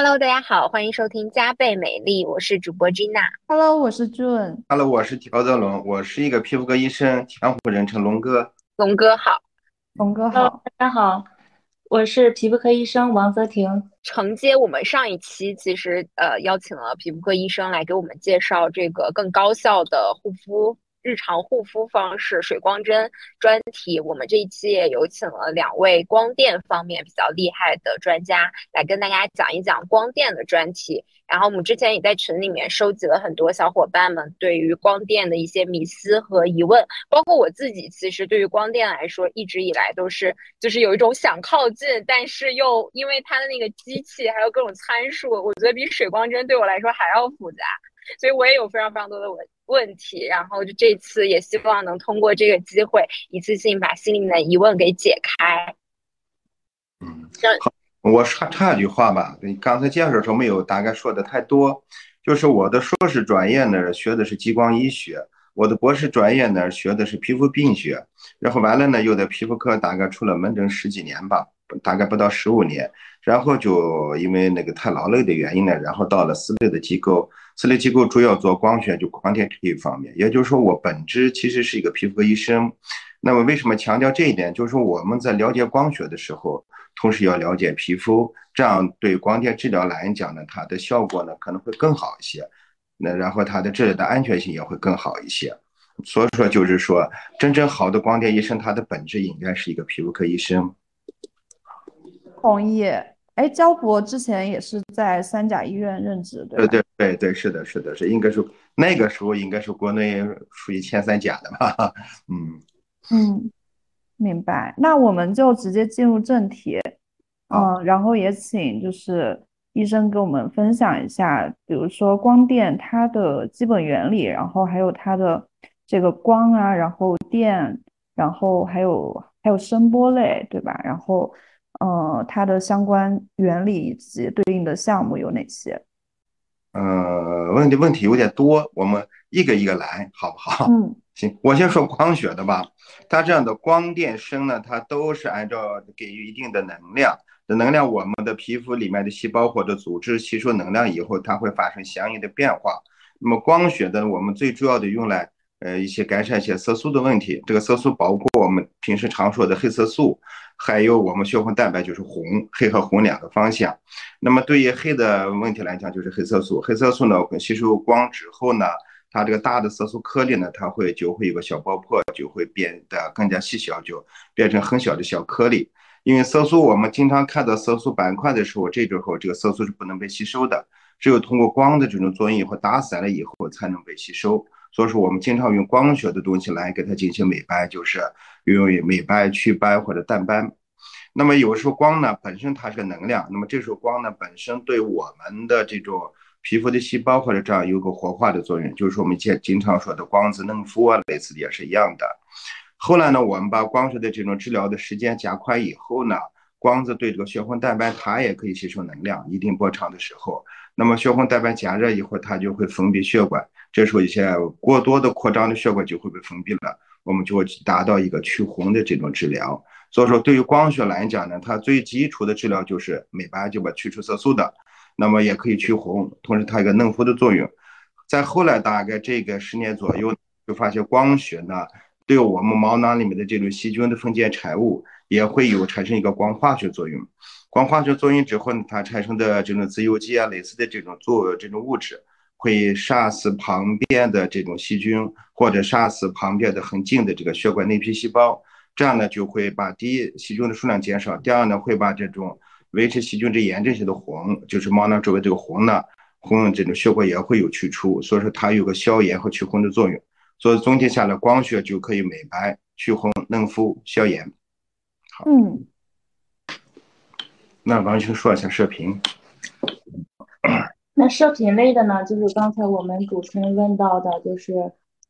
Hello，大家好，欢迎收听加倍美丽，我是主播 Gina。Hello，我是 June。Hello，我是条泽龙，我是一个皮肤科医生，江湖人称龙哥。龙哥好，龙哥好，大家好，我是皮肤科医生王泽婷。承接我们上一期，其实呃邀请了皮肤科医生来给我们介绍这个更高效的护肤。日常护肤方式水光针专题，我们这一期也有请了两位光电方面比较厉害的专家来跟大家讲一讲光电的专题。然后我们之前也在群里面收集了很多小伙伴们对于光电的一些迷思和疑问，包括我自己，其实对于光电来说，一直以来都是就是有一种想靠近，但是又因为它的那个机器还有各种参数，我觉得比水光针对我来说还要复杂。所以我也有非常非常多的问问题，然后就这次也希望能通过这个机会，一次性把心里面的疑问给解开。嗯，好，我插插一句话吧，你刚才介绍的时候没有大概说的太多，就是我的硕士专业呢学的是激光医学，我的博士专业呢学的是皮肤病学，然后完了呢又在皮肤科大概出了门诊十几年吧，大概不到十五年，然后就因为那个太劳累的原因呢，然后到了私立的机构。私立机构主要做光学，就光电这一方面。也就是说，我本质其实是一个皮肤科医生。那么，为什么强调这一点？就是说，我们在了解光学的时候，同时要了解皮肤，这样对光电治疗来讲呢，它的效果呢可能会更好一些。那然后它的治疗的安全性也会更好一些。所以说，就是说，真正好的光电医生，他的本质应该是一个皮肤科医生。同意。哎，焦博之前也是在三甲医院任职，对对对对，是的，是的，是应该是那个时候应该是国内属于前三甲的吧？嗯嗯，明白。那我们就直接进入正题，嗯，然后也请就是医生给我们分享一下，比如说光电它的基本原理，然后还有它的这个光啊，然后电，然后还有还有声波类，对吧？然后。呃，它的相关原理以及对应的项目有哪些？呃，问的问题有点多，我们一个一个来，好不好？嗯，行，我先说光学的吧。它这样的光电声呢，它都是按照给予一定的能量，的能量我们的皮肤里面的细胞或者组织吸收能量以后，它会发生相应的变化。那么光学的，我们最主要的用来呃一些改善一些色素的问题。这个色素包括我们平时常说的黑色素。还有我们血红蛋白就是红，黑和红两个方向。那么对于黑的问题来讲，就是黑色素。黑色素呢，我们吸收光之后呢，它这个大的色素颗粒呢，它会就会有个小爆破，就会变得更加细小，就变成很小的小颗粒。因为色素，我们经常看到色素板块的时候，这时候这个色素是不能被吸收的，只有通过光的这种作用以后打散了以后才能被吸收。所以说，我们经常用光学的东西来给它进行美白，就是用于美白、祛斑或者淡斑。那么有时候光呢本身它是个能量，那么这时候光呢本身对我们的这种皮肤的细胞或者这样有个活化的作用，就是我们经经常说的光子嫩肤啊，类似的也是一样的。后来呢，我们把光学的这种治疗的时间加快以后呢，光子对这个血红蛋白它也可以吸收能量，一定波长的时候，那么血红蛋白加热以后，它就会封闭血管。这时候一些过多的扩张的血管就会被封闭了，我们就会达到一个去红的这种治疗。所以说，对于光学来讲呢，它最基础的治疗就是美白，就把去除色素的，那么也可以去红，同时它一个嫩肤的作用。在后来大概这个十年左右，就发现光学呢，对我们毛囊里面的这种细菌的分解产物也会有产生一个光化学作用。光化学作用之后呢，它产生的这种自由基啊类似的这种作这种物质。会杀死旁边的这种细菌，或者杀死旁边的很近的这个血管内皮细胞，这样呢就会把第一细菌的数量减少，第二呢会把这种维持细菌之炎症性的红，就是毛囊周围这个红呢，红这种血管也会有去除，所以说它有个消炎和去红的作用，所以总体下来光学就可以美白、去红、嫩肤、消炎。好，嗯，那王医生说一下射频。那射频类的呢，就是刚才我们主持人问到的，就是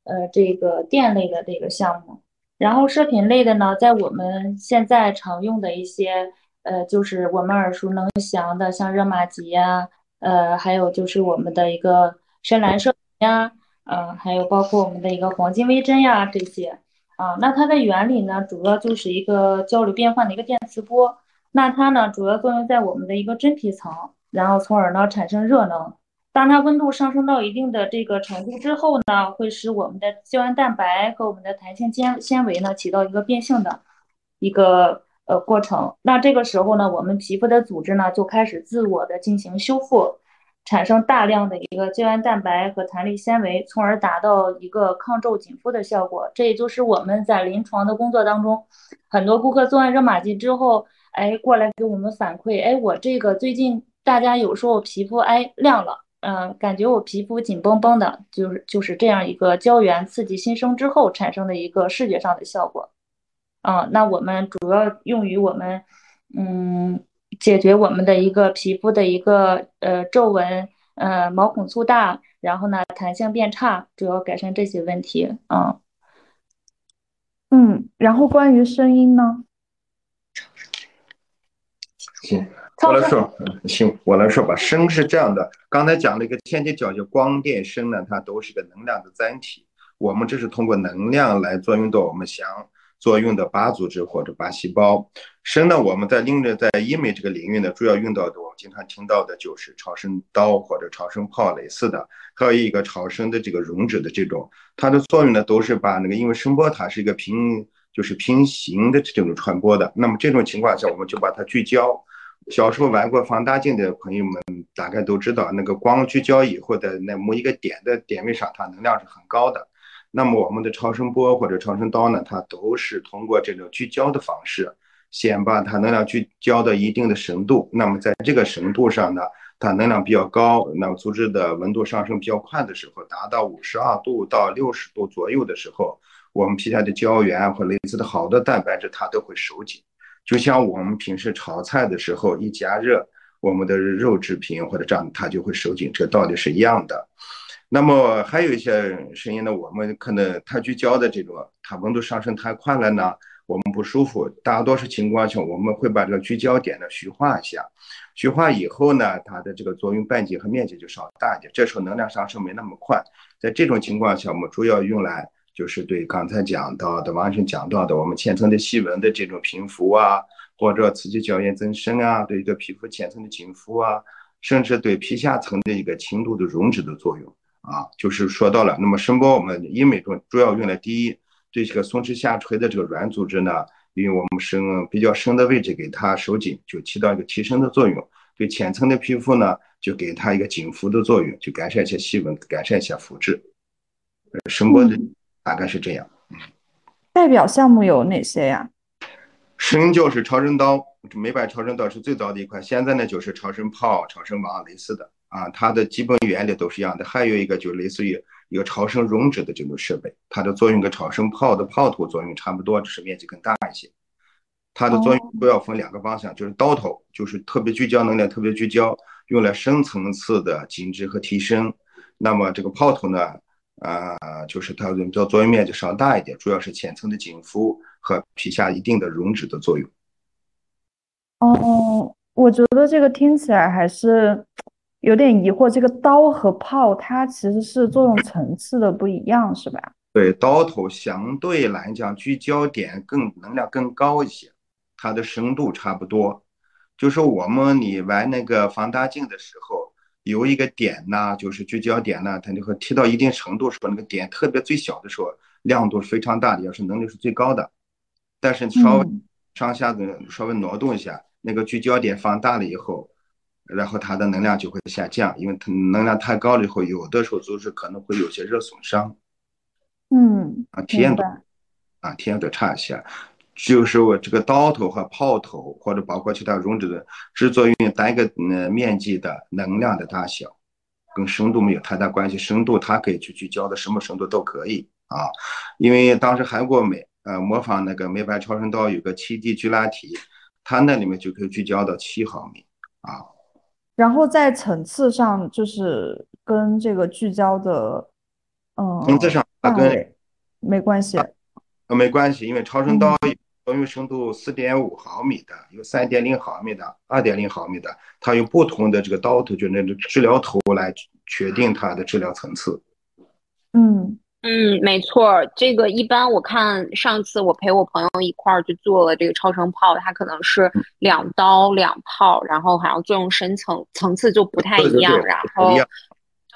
呃这个电类的这个项目。然后射频类的呢，在我们现在常用的一些呃，就是我们耳熟能详的，像热玛吉呀，呃，还有就是我们的一个深蓝射频呀，呃，还有包括我们的一个黄金微针呀这些啊。那它的原理呢，主要就是一个交流变换的一个电磁波。那它呢，主要作用在我们的一个真皮层。然后从而呢产生热能。当它温度上升到一定的这个程度之后呢，会使我们的胶原蛋白和我们的弹性纤纤维呢起到一个变性的一个呃过程。那这个时候呢，我们皮肤的组织呢就开始自我的进行修复，产生大量的一个胶原蛋白和弹力纤维，从而达到一个抗皱紧肤的效果。这也就是我们在临床的工作当中，很多顾客做完热玛吉之后，哎过来给我们反馈，哎我这个最近大家有时候皮肤哎亮了。嗯，感觉我皮肤紧绷绷的，就是就是这样一个胶原刺激新生之后产生的一个视觉上的效果。嗯，那我们主要用于我们，嗯，解决我们的一个皮肤的一个呃皱纹，呃毛孔粗大，然后呢弹性变差，主要改善这些问题。嗯，嗯，然后关于声音呢？行。我来说，行，我来说吧。声是这样的，刚才讲了一个天体角，就光电声呢，它都是个能量的载体。我们这是通过能量来作用到我们想作用的靶组织或者靶细胞。声呢，我们在另着在医美这个领域呢，主要用到的，我们经常听到的就是超声刀或者超声炮类似的，还有一个超声的这个溶脂的这种，它的作用呢，都是把那个，因为声波它是一个平，就是平行的这种传播的，那么这种情况下，我们就把它聚焦。小时候玩过放大镜的朋友们大概都知道，那个光聚焦以后的那某一个点的点位上，它能量是很高的。那么我们的超声波或者超声刀呢，它都是通过这种聚焦的方式，先把它能量聚焦到一定的深度。那么在这个深度上呢，它能量比较高，那么组织的温度上升比较快的时候，达到五十二度到六十度左右的时候，我们皮下的胶原或类似的好的蛋白质它都会收紧。就像我们平时炒菜的时候，一加热，我们的肉制品或者这样，它就会收紧，这道理是一样的。那么还有一些声音呢，我们可能它聚焦的这种，它温度上升太快了呢，我们不舒服。大多数情况下，我们会把这个聚焦点呢虚化一下，虚化以后呢，它的这个作用半径和面积就稍大一点，这时候能量上升没那么快。在这种情况下，我们主要用来。就是对刚才讲到的，王医生讲到的，我们浅层的细纹的这种平复啊，或者刺激胶原增生啊，对一个皮肤浅层的紧肤啊，甚至对皮下层的一个轻度的溶脂的作用啊，就是说到了。那么声波我们医美中主要用来第一，对这个松弛下垂的这个软组织呢，因为我们深比较深的位置给它收紧，就起到一个提升的作用；对浅层的皮肤呢，就给它一个紧肤的作用，就改善一些细纹，改善一下肤质。声波的。大概是这样，嗯，代表项目有哪些呀？声就是超声刀，美白超声刀是最早的一款，现在呢就是超声炮、超声网类似的啊，它的基本原理都是一样的。还有一个就类似于一个超声溶脂的这种设备，它的作用跟超声炮的炮头作用差不多，只是面积更大一些。它的作用主要分两个方向，就是刀头就是特别聚焦能量，特别聚焦，用来深层次的紧致和提升。那么这个炮头呢？啊，就是它的叫作用面积稍大一点，主要是浅层的紧肤和皮下一定的溶脂的作用。哦，我觉得这个听起来还是有点疑惑，这个刀和炮它其实是作用层次的不一样，是吧？对，刀头相对来讲聚焦点更能量更高一些，它的深度差不多。就是我们你玩那个放大镜的时候。有一个点呢，就是聚焦点呢，它就会提到一定程度时候，那个点特别最小的时候，亮度是非常大的，也是能力是最高的。但是稍微上下的稍微挪动一下，那个聚焦点放大了以后，然后它的能量就会下降，因为它能量太高了以后，有的时候就是可能会有些热损伤。嗯，啊，体验度啊，体验度差一些。就是我这个刀头和炮头，或者包括其他溶脂的，制作用单个呃面积的能量的大小，跟深度没有太大关系。深度它可以去聚焦的什么深度都可以啊。因为当时韩国美呃模仿那个美白超声刀有个七 D 聚拉体，它那里面就可以聚焦到七毫米啊。然后在层次上就是跟这个聚焦的，嗯，层次上它跟没关系，呃没关系，因为超声刀。作用深度四点五毫米的，有三点零毫米的，二点零毫米的，它用不同的这个刀头，就那个治疗头来决定它的治疗层次。嗯，嗯，没错，这个一般我看上次我陪我朋友一块儿去做了这个超声炮，它可能是两刀两炮，然后好像作用深层层次就不太一样，然后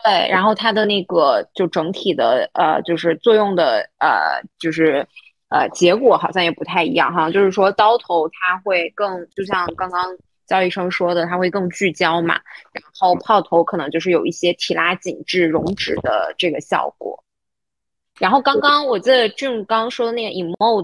对，然后它的那个就整体的呃就是作用的呃就是呃结果好像也不太一样，哈就是说刀头它会更就像刚刚焦医生说的，它会更聚焦嘛，然后炮头可能就是有一些提拉紧致溶脂的这个效果。然后刚刚我记得俊刚说的那个 Emo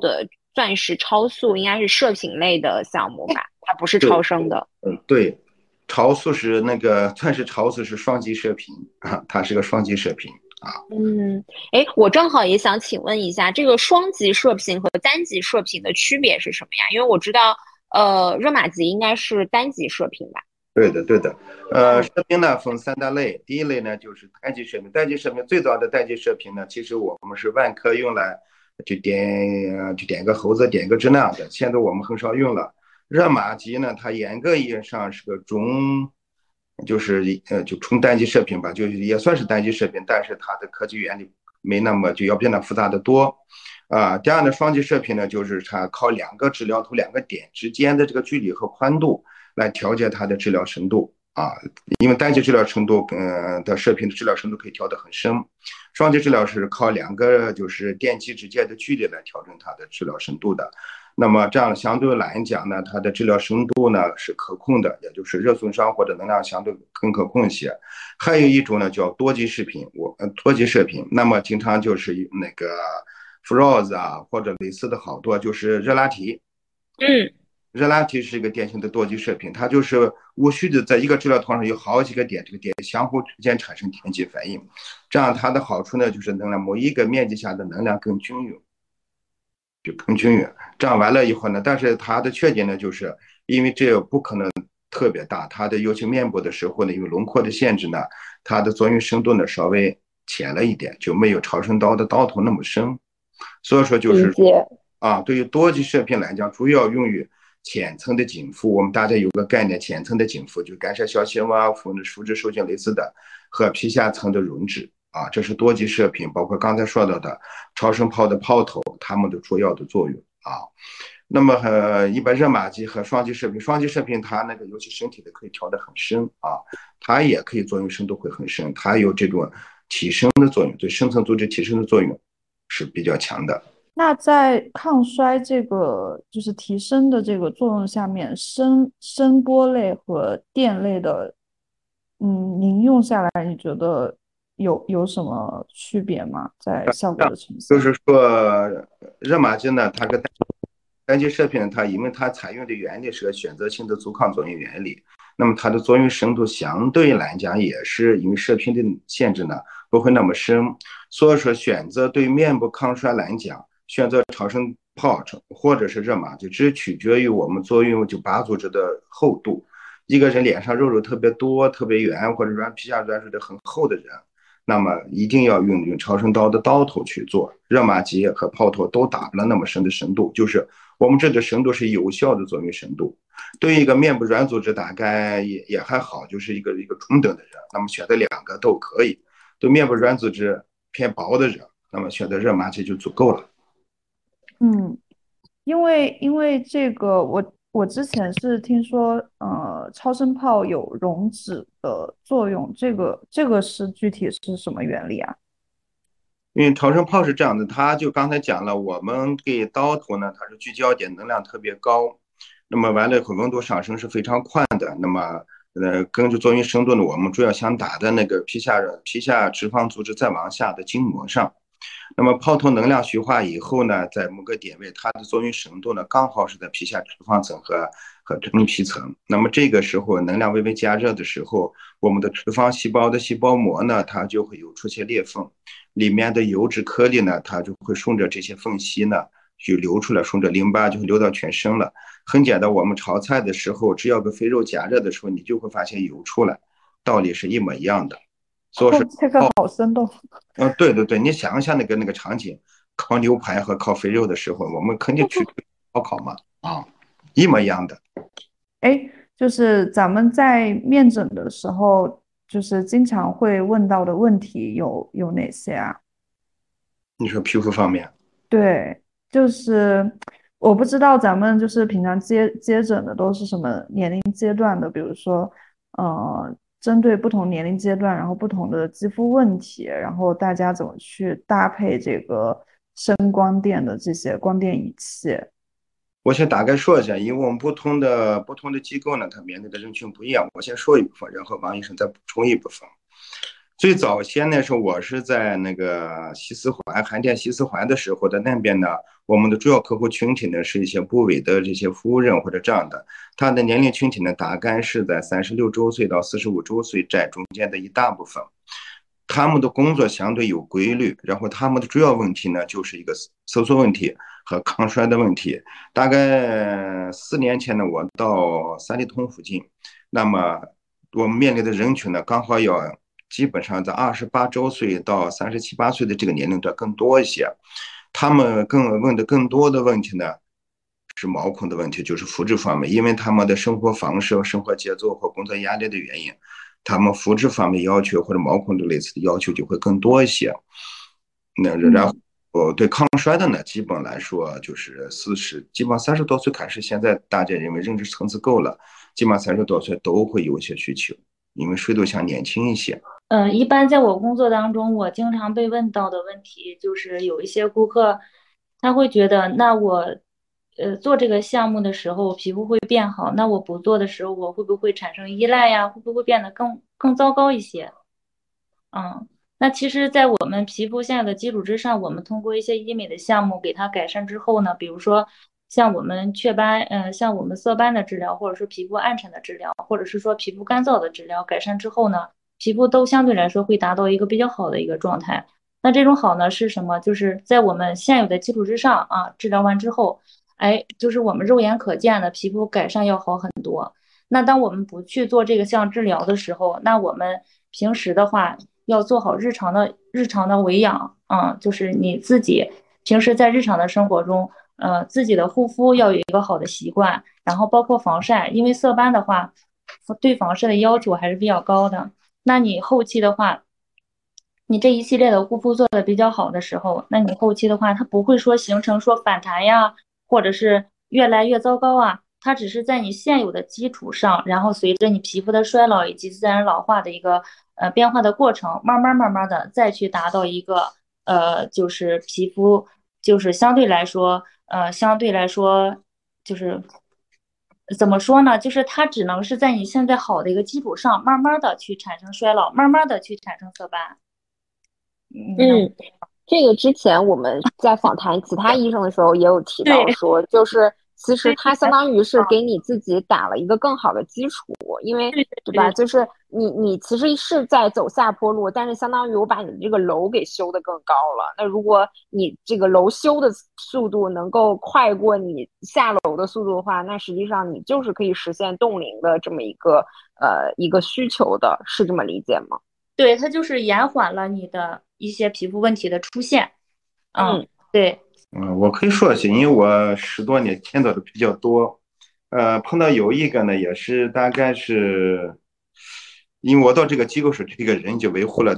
钻石超速应该是射频类的项目吧？它不是超声的。嗯，对，超速是那个钻石超速是双极射频啊，它是个双极射频啊。嗯，哎，我正好也想请问一下，这个双极射频和单极射频的区别是什么呀？因为我知道，呃，热玛吉应该是单极射频吧？对的，对的，呃，射频呢分三大类，第一类呢就是单极射频，单极射频最早的单极射频呢，其实我们是万科用来就点就点个猴子点个支那的，现在我们很少用了。热玛吉呢，它严格意义上是个中，就是呃就纯单击射频吧，就也算是单击射频，但是它的科技原理没那么就要比那复杂的多啊。第二呢，双击射频呢，就是它靠两个治疗头两个点之间的这个距离和宽度。来调节它的治疗深度啊，因为单击治疗程度，嗯，的射频的治疗深度可以调得很深，双击治疗是靠两个就是电极之间的距离来调整它的治疗深度的。那么这样相对来讲呢，它的治疗深度呢是可控的，也就是热损伤或者能量相对更可控一些。还有一种呢叫多级射频，我呃多级射频，那么经常就是那个 f r o z e 啊或者类似的好多就是热拉提，嗯。热拉提是一个典型的多级射频，它就是无序的在一个治疗头上有好几个点，这个点相互之间产生电极反应，这样它的好处呢就是能量某一个面积下的能量更均匀，就更均匀。这样完了以后呢，但是它的缺点呢就是因为这不可能特别大，它的尤其面部的时候呢，因为轮廓的限制呢，它的作用深度呢稍微浅了一点，就没有超声刀的刀头那么深。所以说就是啊，对于多级射频来讲，主要用于。浅层的紧肤，我们大家有个概念，浅层的紧肤就干涉小细纹、肤的肤质受精类似的，和皮下层的溶脂啊，这是多级射频，包括刚才说到的超声炮的炮头，它们的主要的作用啊。那么呃，一般热玛吉和双极射频，双极射频它那个尤其身体的可以调得很深啊，它也可以作用深度会很深，它有这种提升的作用，对深层组织提升的作用是比较强的。那在抗衰这个就是提升的这个作用下面，声声波类和电类的，嗯，您用下来，你觉得有有什么区别吗？在效果的呈现？就是说，热玛吉呢，它跟单击射频，它因为它采用的原理是个选择性的阻抗作用原理，那么它的作用深度相对来讲也是因为射频的限制呢，不会那么深，所以说选择对面部抗衰来讲。选择超声炮或者是热玛吉，只取决于我们作用就靶组织的厚度。一个人脸上肉肉特别多、特别圆，或者软皮下软水的很厚的人，那么一定要用用超声刀的刀头去做。热玛吉和炮头都打不了那么深的深度，就是我们这个深度是有效的作用深度。对于一个面部软组织，大概也也还好，就是一个一个中等的人，那么选择两个都可以。对面部软组织偏薄的人，那么选择热玛吉就足够了。嗯，因为因为这个，我我之前是听说，呃，超声炮有溶脂的作用，这个这个是具体是什么原理啊？因为超声炮是这样的，它就刚才讲了，我们给刀头呢，它是聚焦点能量特别高，那么完了以后温度上升是非常快的，那么呃，根据作用深度呢，我们主要想打在那个皮下皮下脂肪组织再往下的筋膜上。那么炮头能量虚化以后呢，在某个点位，它的作用深度呢，刚好是在皮下脂肪层和和真皮层。那么这个时候能量微微加热的时候，我们的脂肪细胞的细胞膜呢，它就会有出现裂缝，里面的油脂颗粒呢，它就会顺着这些缝隙呢，就流出来，顺着淋巴就会流到全身了。很简单，我们炒菜的时候，只要个肥肉加热的时候，你就会发现油出来，道理是一模一样的。说是 这个好生动，嗯，对对对，你想一下那个那个场景，烤牛排和烤肥肉的时候，我们肯定去 烧烤嘛，啊，一模一样的。哎，就是咱们在面诊的时候，就是经常会问到的问题有有哪些啊？你说皮肤方面？对，就是我不知道咱们就是平常接接诊的都是什么年龄阶段的，比如说，呃，针对不同年龄阶段，然后不同的肌肤问题，然后大家怎么去搭配这个声光电的这些光电仪器。我先大概说一下，因为我们不同的不同的机构呢，它面对的人群不一样。我先说一部分，然后王医生再补充一部分。最早先那时候，我是在那个西四环汉店西四环的时候在那边呢，我们的主要客户群体呢是一些部委的这些服务人或者这样的，他的年龄群体呢大概是在三十六周岁到四十五周岁这中间的一大部分。他们的工作相对有规律，然后他们的主要问题呢就是一个收缩问题和抗衰的问题。大概四年前呢，我到三里屯附近，那么我们面临的人群呢，刚好要基本上在二十八周岁到三十七八岁的这个年龄段更多一些。他们更问的更多的问题呢，是毛孔的问题，就是肤质方面，因为他们的生活方式、生活节奏和工作压力的原因。他们肤质方面要求或者毛孔的类似的要求就会更多一些。那然后，呃，对抗衰的呢，基本来说就是四十，基本上三十多岁开始，现在大家认为认知层次够了，基本上三十多岁都会有一些需求，因为谁都想年轻一些。嗯，一般在我工作当中，我经常被问到的问题就是有一些顾客他会觉得，那我。呃，做这个项目的时候，皮肤会变好。那我不做的时候，我会不会产生依赖呀？会不会变得更更糟糕一些？嗯，那其实，在我们皮肤现在的基础之上，我们通过一些医美的项目给它改善之后呢，比如说像我们雀斑，嗯，像我们色斑的治疗，或者说皮肤暗沉的治疗，或者是说皮肤干燥的治疗，改善之后呢，皮肤都相对来说会达到一个比较好的一个状态。那这种好呢是什么？就是在我们现有的基础之上啊，治疗完之后。哎，就是我们肉眼可见的皮肤改善要好很多。那当我们不去做这个项治疗的时候，那我们平时的话要做好日常的日常的维养啊，就是你自己平时在日常的生活中，呃，自己的护肤要有一个好的习惯，然后包括防晒，因为色斑的话，对防晒的要求还是比较高的。那你后期的话，你这一系列的护肤做的比较好的时候，那你后期的话，它不会说形成说反弹呀。或者是越来越糟糕啊，它只是在你现有的基础上，然后随着你皮肤的衰老以及自然老化的一个呃变化的过程，慢慢慢慢的再去达到一个呃就是皮肤就是相对来说呃相对来说就是怎么说呢？就是它只能是在你现在好的一个基础上，慢慢的去产生衰老，慢慢的去产生色斑。嗯。这个之前我们在访谈其他医生的时候也有提到说，就是其实它相当于是给你自己打了一个更好的基础，因为对吧？就是你你其实是在走下坡路，但是相当于我把你这个楼给修得更高了。那如果你这个楼修的速度能够快过你下楼的速度的话，那实际上你就是可以实现冻龄的这么一个呃一个需求的，是这么理解吗？对，它就是延缓了你的。一些皮肤问题的出现，嗯，对，嗯，我可以说一些，因为我十多年见到的比较多，呃，碰到有一个呢，也是大概是，因为我到这个机构时，这个人就维护了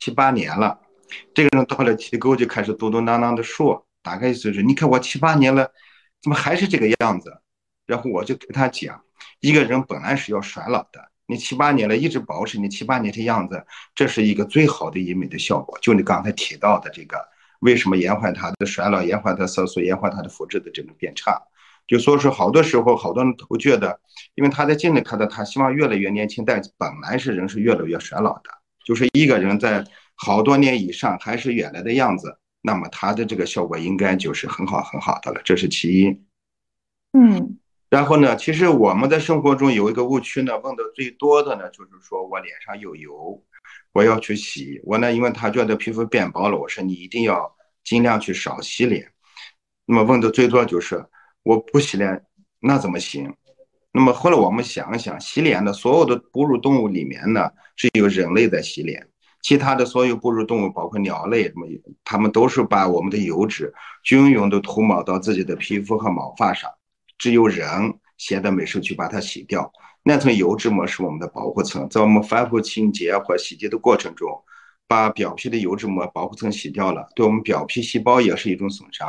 七八年了，这个人到了机构就开始嘟嘟囔囔的说，大概就是，你看我七八年了，怎么还是这个样子？然后我就跟他讲，一个人本来是要衰老的。你七八年了，一直保持你七八年的样子，这是一个最好的医美的效果。就你刚才提到的这个，为什么延缓它的衰老，延缓它色素，延缓它的肤质的这种变差？就所以说是好多时候，好多人都觉得，因为他在镜里看到他希望越来越年轻，但本来是人是越来越衰老的。就是一个人在好多年以上还是原来的样子，那么他的这个效果应该就是很好很好的了。这是其一。嗯。然后呢，其实我们在生活中有一个误区呢，问的最多的呢，就是说我脸上有油，我要去洗。我呢，因为他觉得皮肤变薄了，我说你一定要尽量去少洗脸。那么问的最多就是我不洗脸，那怎么行？那么后来我们想想，洗脸的所有的哺乳动物里面呢，只有人类在洗脸，其他的所有哺乳动物，包括鸟类什么，它们都是把我们的油脂均匀的涂抹到自己的皮肤和毛发上。只有人现在没事去把它洗掉，那层油脂膜是我们的保护层，在我们反复清洁或洗涤的过程中，把表皮的油脂膜保护层洗掉了，对我们表皮细胞也是一种损伤。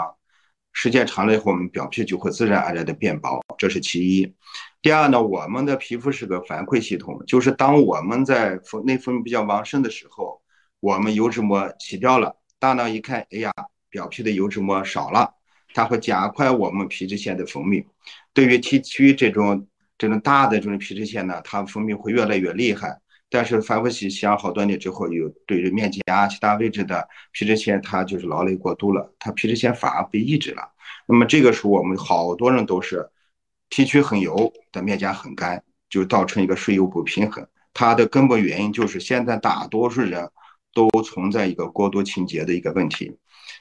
时间长了以后，我们表皮就会自然而然的变薄，这是其一。第二呢，我们的皮肤是个反馈系统，就是当我们在内分泌比较旺盛的时候，我们油脂膜洗掉了，大脑一看，哎呀，表皮的油脂膜少了，它会加快我们皮脂腺的分泌。对于 T 区这种这种大的这种皮脂腺呢，它分泌会越来越厉害。但是反复洗洗养好多年之后，有对着面颊啊其他位置的皮脂腺，它就是劳累过度了，它皮脂腺反而被抑制了。那么这个时候，我们好多人都是 T 区很油，但面颊很干，就造成一个水油不平衡。它的根本原因就是现在大多数人都存在一个过度清洁的一个问题。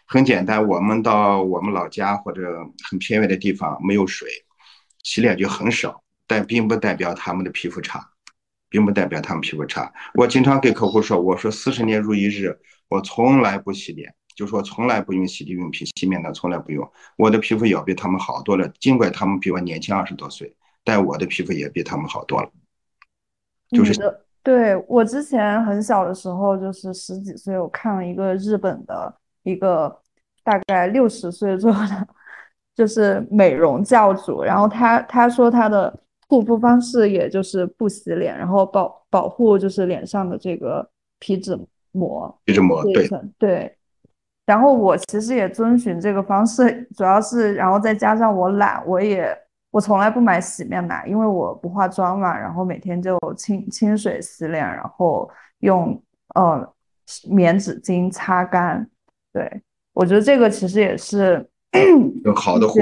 很简单，我们到我们老家或者很偏远的地方没有水，洗脸就很少，但并不代表他们的皮肤差。并不代表他们皮肤差。我经常给客户说：“我说四十年如一日，我从来不洗脸，就说从来不用洗涤用品、洗面奶，从来不用。我的皮肤要比他们好多了。尽管他们比我年轻二十多岁，但我的皮肤也比他们好多了。”就是对我之前很小的时候，就是十几岁，我看了一个日本的一个大概六十岁左右的，就是美容教主，然后他他说他的。护肤方式也就是不洗脸，然后保保护就是脸上的这个皮脂膜，皮脂膜对对。然后我其实也遵循这个方式，主要是然后再加上我懒，我也我从来不买洗面奶，因为我不化妆嘛，然后每天就清清水洗脸，然后用呃棉纸巾擦干。对我觉得这个其实也是更好的护，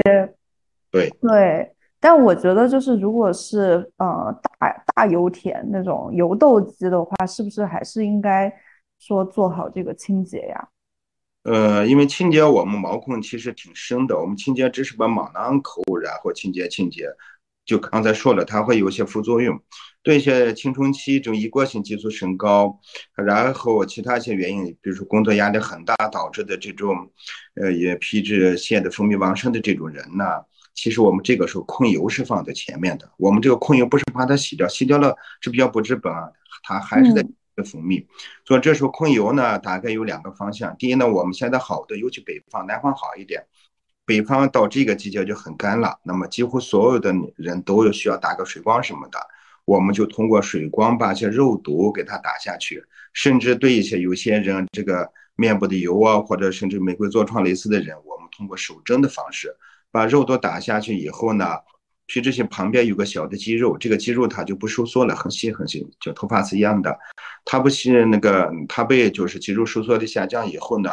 对对。但我觉得，就是如果是呃大大油田那种油痘肌的话，是不是还是应该说做好这个清洁呀？呃，因为清洁我们毛孔其实挺深的，我们清洁只是把毛囊口，然后清洁清洁。就刚才说了，它会有一些副作用，对一些青春期这种一过性激素升高，然后其他一些原因，比如说工作压力很大导致的这种呃也皮脂腺的分泌旺盛的这种人呢。其实我们这个时候控油是放在前面的，我们这个控油不是把它洗掉，洗掉了是比较不治本啊，它还是在分泌。所以这时候控油呢，大概有两个方向。第一呢，我们现在好的，尤其北方、南方好一点。北方到这个季节就很干了，那么几乎所有的人都有需要打个水光什么的，我们就通过水光把一些肉毒给它打下去，甚至对一些有些人这个面部的油啊，或者甚至玫瑰痤疮类似的人，我们通过手针的方式。把肉都打下去以后呢，皮脂腺旁边有个小的肌肉，这个肌肉它就不收缩了，很细很细，就头发丝一样的。它不是那个，它被就是肌肉收缩的下降以后呢，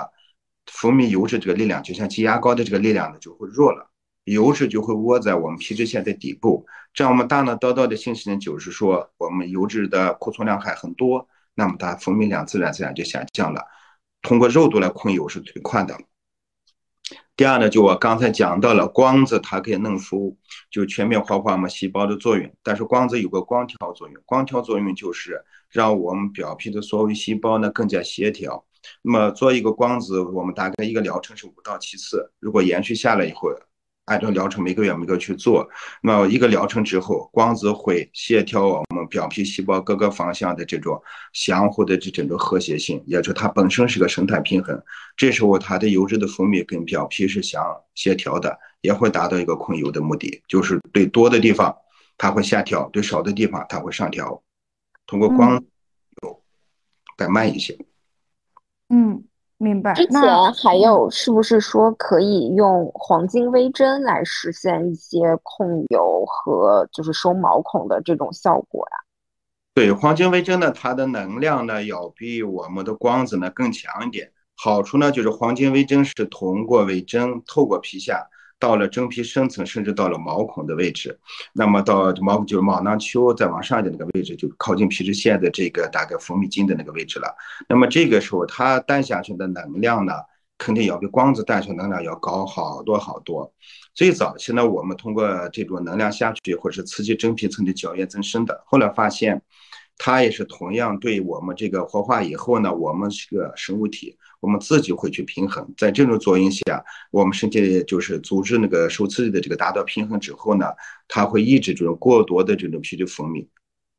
分泌油脂这个力量，就像挤牙膏的这个力量呢就会弱了，油脂就会窝在我们皮脂腺的底部。这样我们大脑得到的信息呢，就是说我们油脂的库存量还很多，那么它分泌量自然自然就下降了。通过肉毒来控油是最快的。第二呢，就我刚才讲到了光子，它可以嫩肤，就全面活化我们细胞的作用。但是光子有个光调作用，光调作用就是让我们表皮的所有细胞呢更加协调。那么做一个光子，我们大概一个疗程是五到七次，如果延续下来以后。按照疗程每个月每个去做，那么一个疗程之后，光子会协调我们表皮细胞各个方向的这种相互的这这种和谐性，也就它本身是个生态平衡。这时候它的油脂的分泌跟表皮是相协调的，也会达到一个控油的目的，就是对多的地方它会下调，对少的地方它会上调。通过光油再慢一些。嗯。明白。之前还有是不是说可以用黄金微针来实现一些控油和就是收毛孔的这种效果呀？对，黄金微针呢，它的能量呢要比我们的光子呢更强一点。好处呢就是黄金微针是通过微针透过皮下。到了真皮深层，甚至到了毛孔的位置，那么到毛就是毛囊丘再往上一点那个位置，就靠近皮脂腺的这个大概分泌筋的那个位置了。那么这个时候它带下去的能量呢，肯定要比光子带去能量要高好多好多。最早期呢，我们通过这种能量下去，或者是刺激真皮层的胶原增生的，后来发现。它也是同样对我们这个活化以后呢，我们是个生物体，我们自己会去平衡。在这种作用下，我们身体就是组织那个受刺激的这个达到平衡之后呢，它会抑制这种过多的这种皮脂分泌，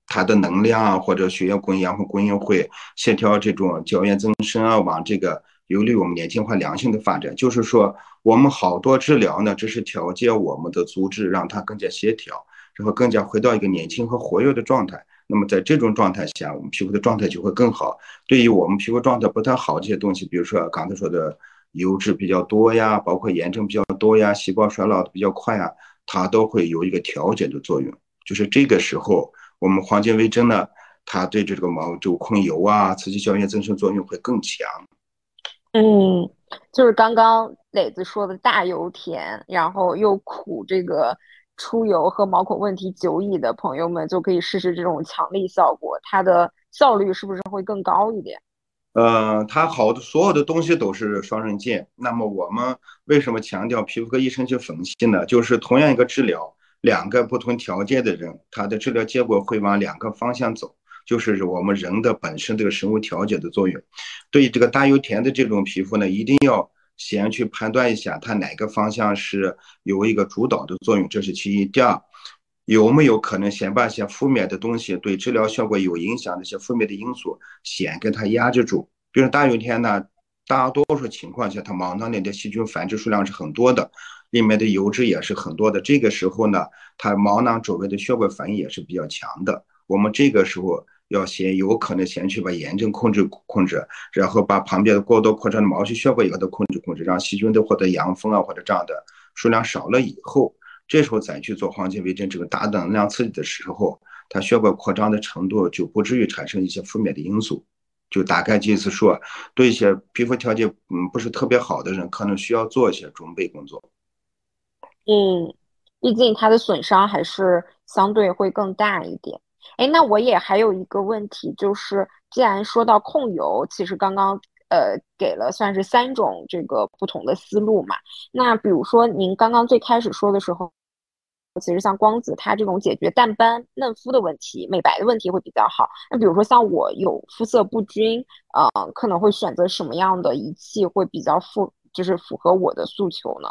它的能量啊，或者血液供应、养分供应会协调这种胶原增生啊，往这个有利于我们年轻化良性的发展。就是说，我们好多治疗呢，只是调节我们的组织，让它更加协调，然后更加回到一个年轻和活跃的状态。那么在这种状态下，我们皮肤的状态就会更好。对于我们皮肤状态不太好这些东西，比如说刚才说的油脂比较多呀，包括炎症比较多呀，细胞衰老的比较快呀，它都会有一个调节的作用。就是这个时候，我们黄金微针呢，它对这个毛就控油啊，刺激胶原增生作用会更强。嗯，就是刚刚磊子说的大油田，然后又苦这个。出油和毛孔问题久矣的朋友们就可以试试这种强力效果，它的效率是不是会更高一点？呃，它好的所有的东西都是双刃剑。那么我们为什么强调皮肤科医生去分析呢？就是同样一个治疗，两个不同条件的人，他的治疗结果会往两个方向走，就是我们人的本身这个生物调节的作用。对于这个大油田的这种皮肤呢，一定要。先去判断一下，它哪个方向是有一个主导的作用，这是其一。第二，有没有可能先把一些负面的东西，对治疗效果有影响的一些负面的因素，先给它压制住？比如大雨天呢，大多数情况下，它毛囊里的细菌繁殖数量是很多的，里面的油脂也是很多的。这个时候呢，它毛囊周围的血管反应也是比较强的。我们这个时候。要先有可能先去把炎症控制控制，然后把旁边的过多扩张的毛细血管也给它控制控制，让细菌的或者阳风啊或者这样的数量少了以后，这时候再去做黄金微针这个大能量刺激的时候，它血管扩张的程度就不至于产生一些负面的因素。就大概意思说，对一些皮肤条件嗯不是特别好的人，可能需要做一些准备工作。嗯，毕竟它的损伤还是相对会更大一点。哎，那我也还有一个问题，就是既然说到控油，其实刚刚呃给了算是三种这个不同的思路嘛。那比如说您刚刚最开始说的时候，其实像光子它这种解决淡斑嫩肤的问题、美白的问题会比较好。那比如说像我有肤色不均，呃，可能会选择什么样的仪器会比较符，就是符合我的诉求呢？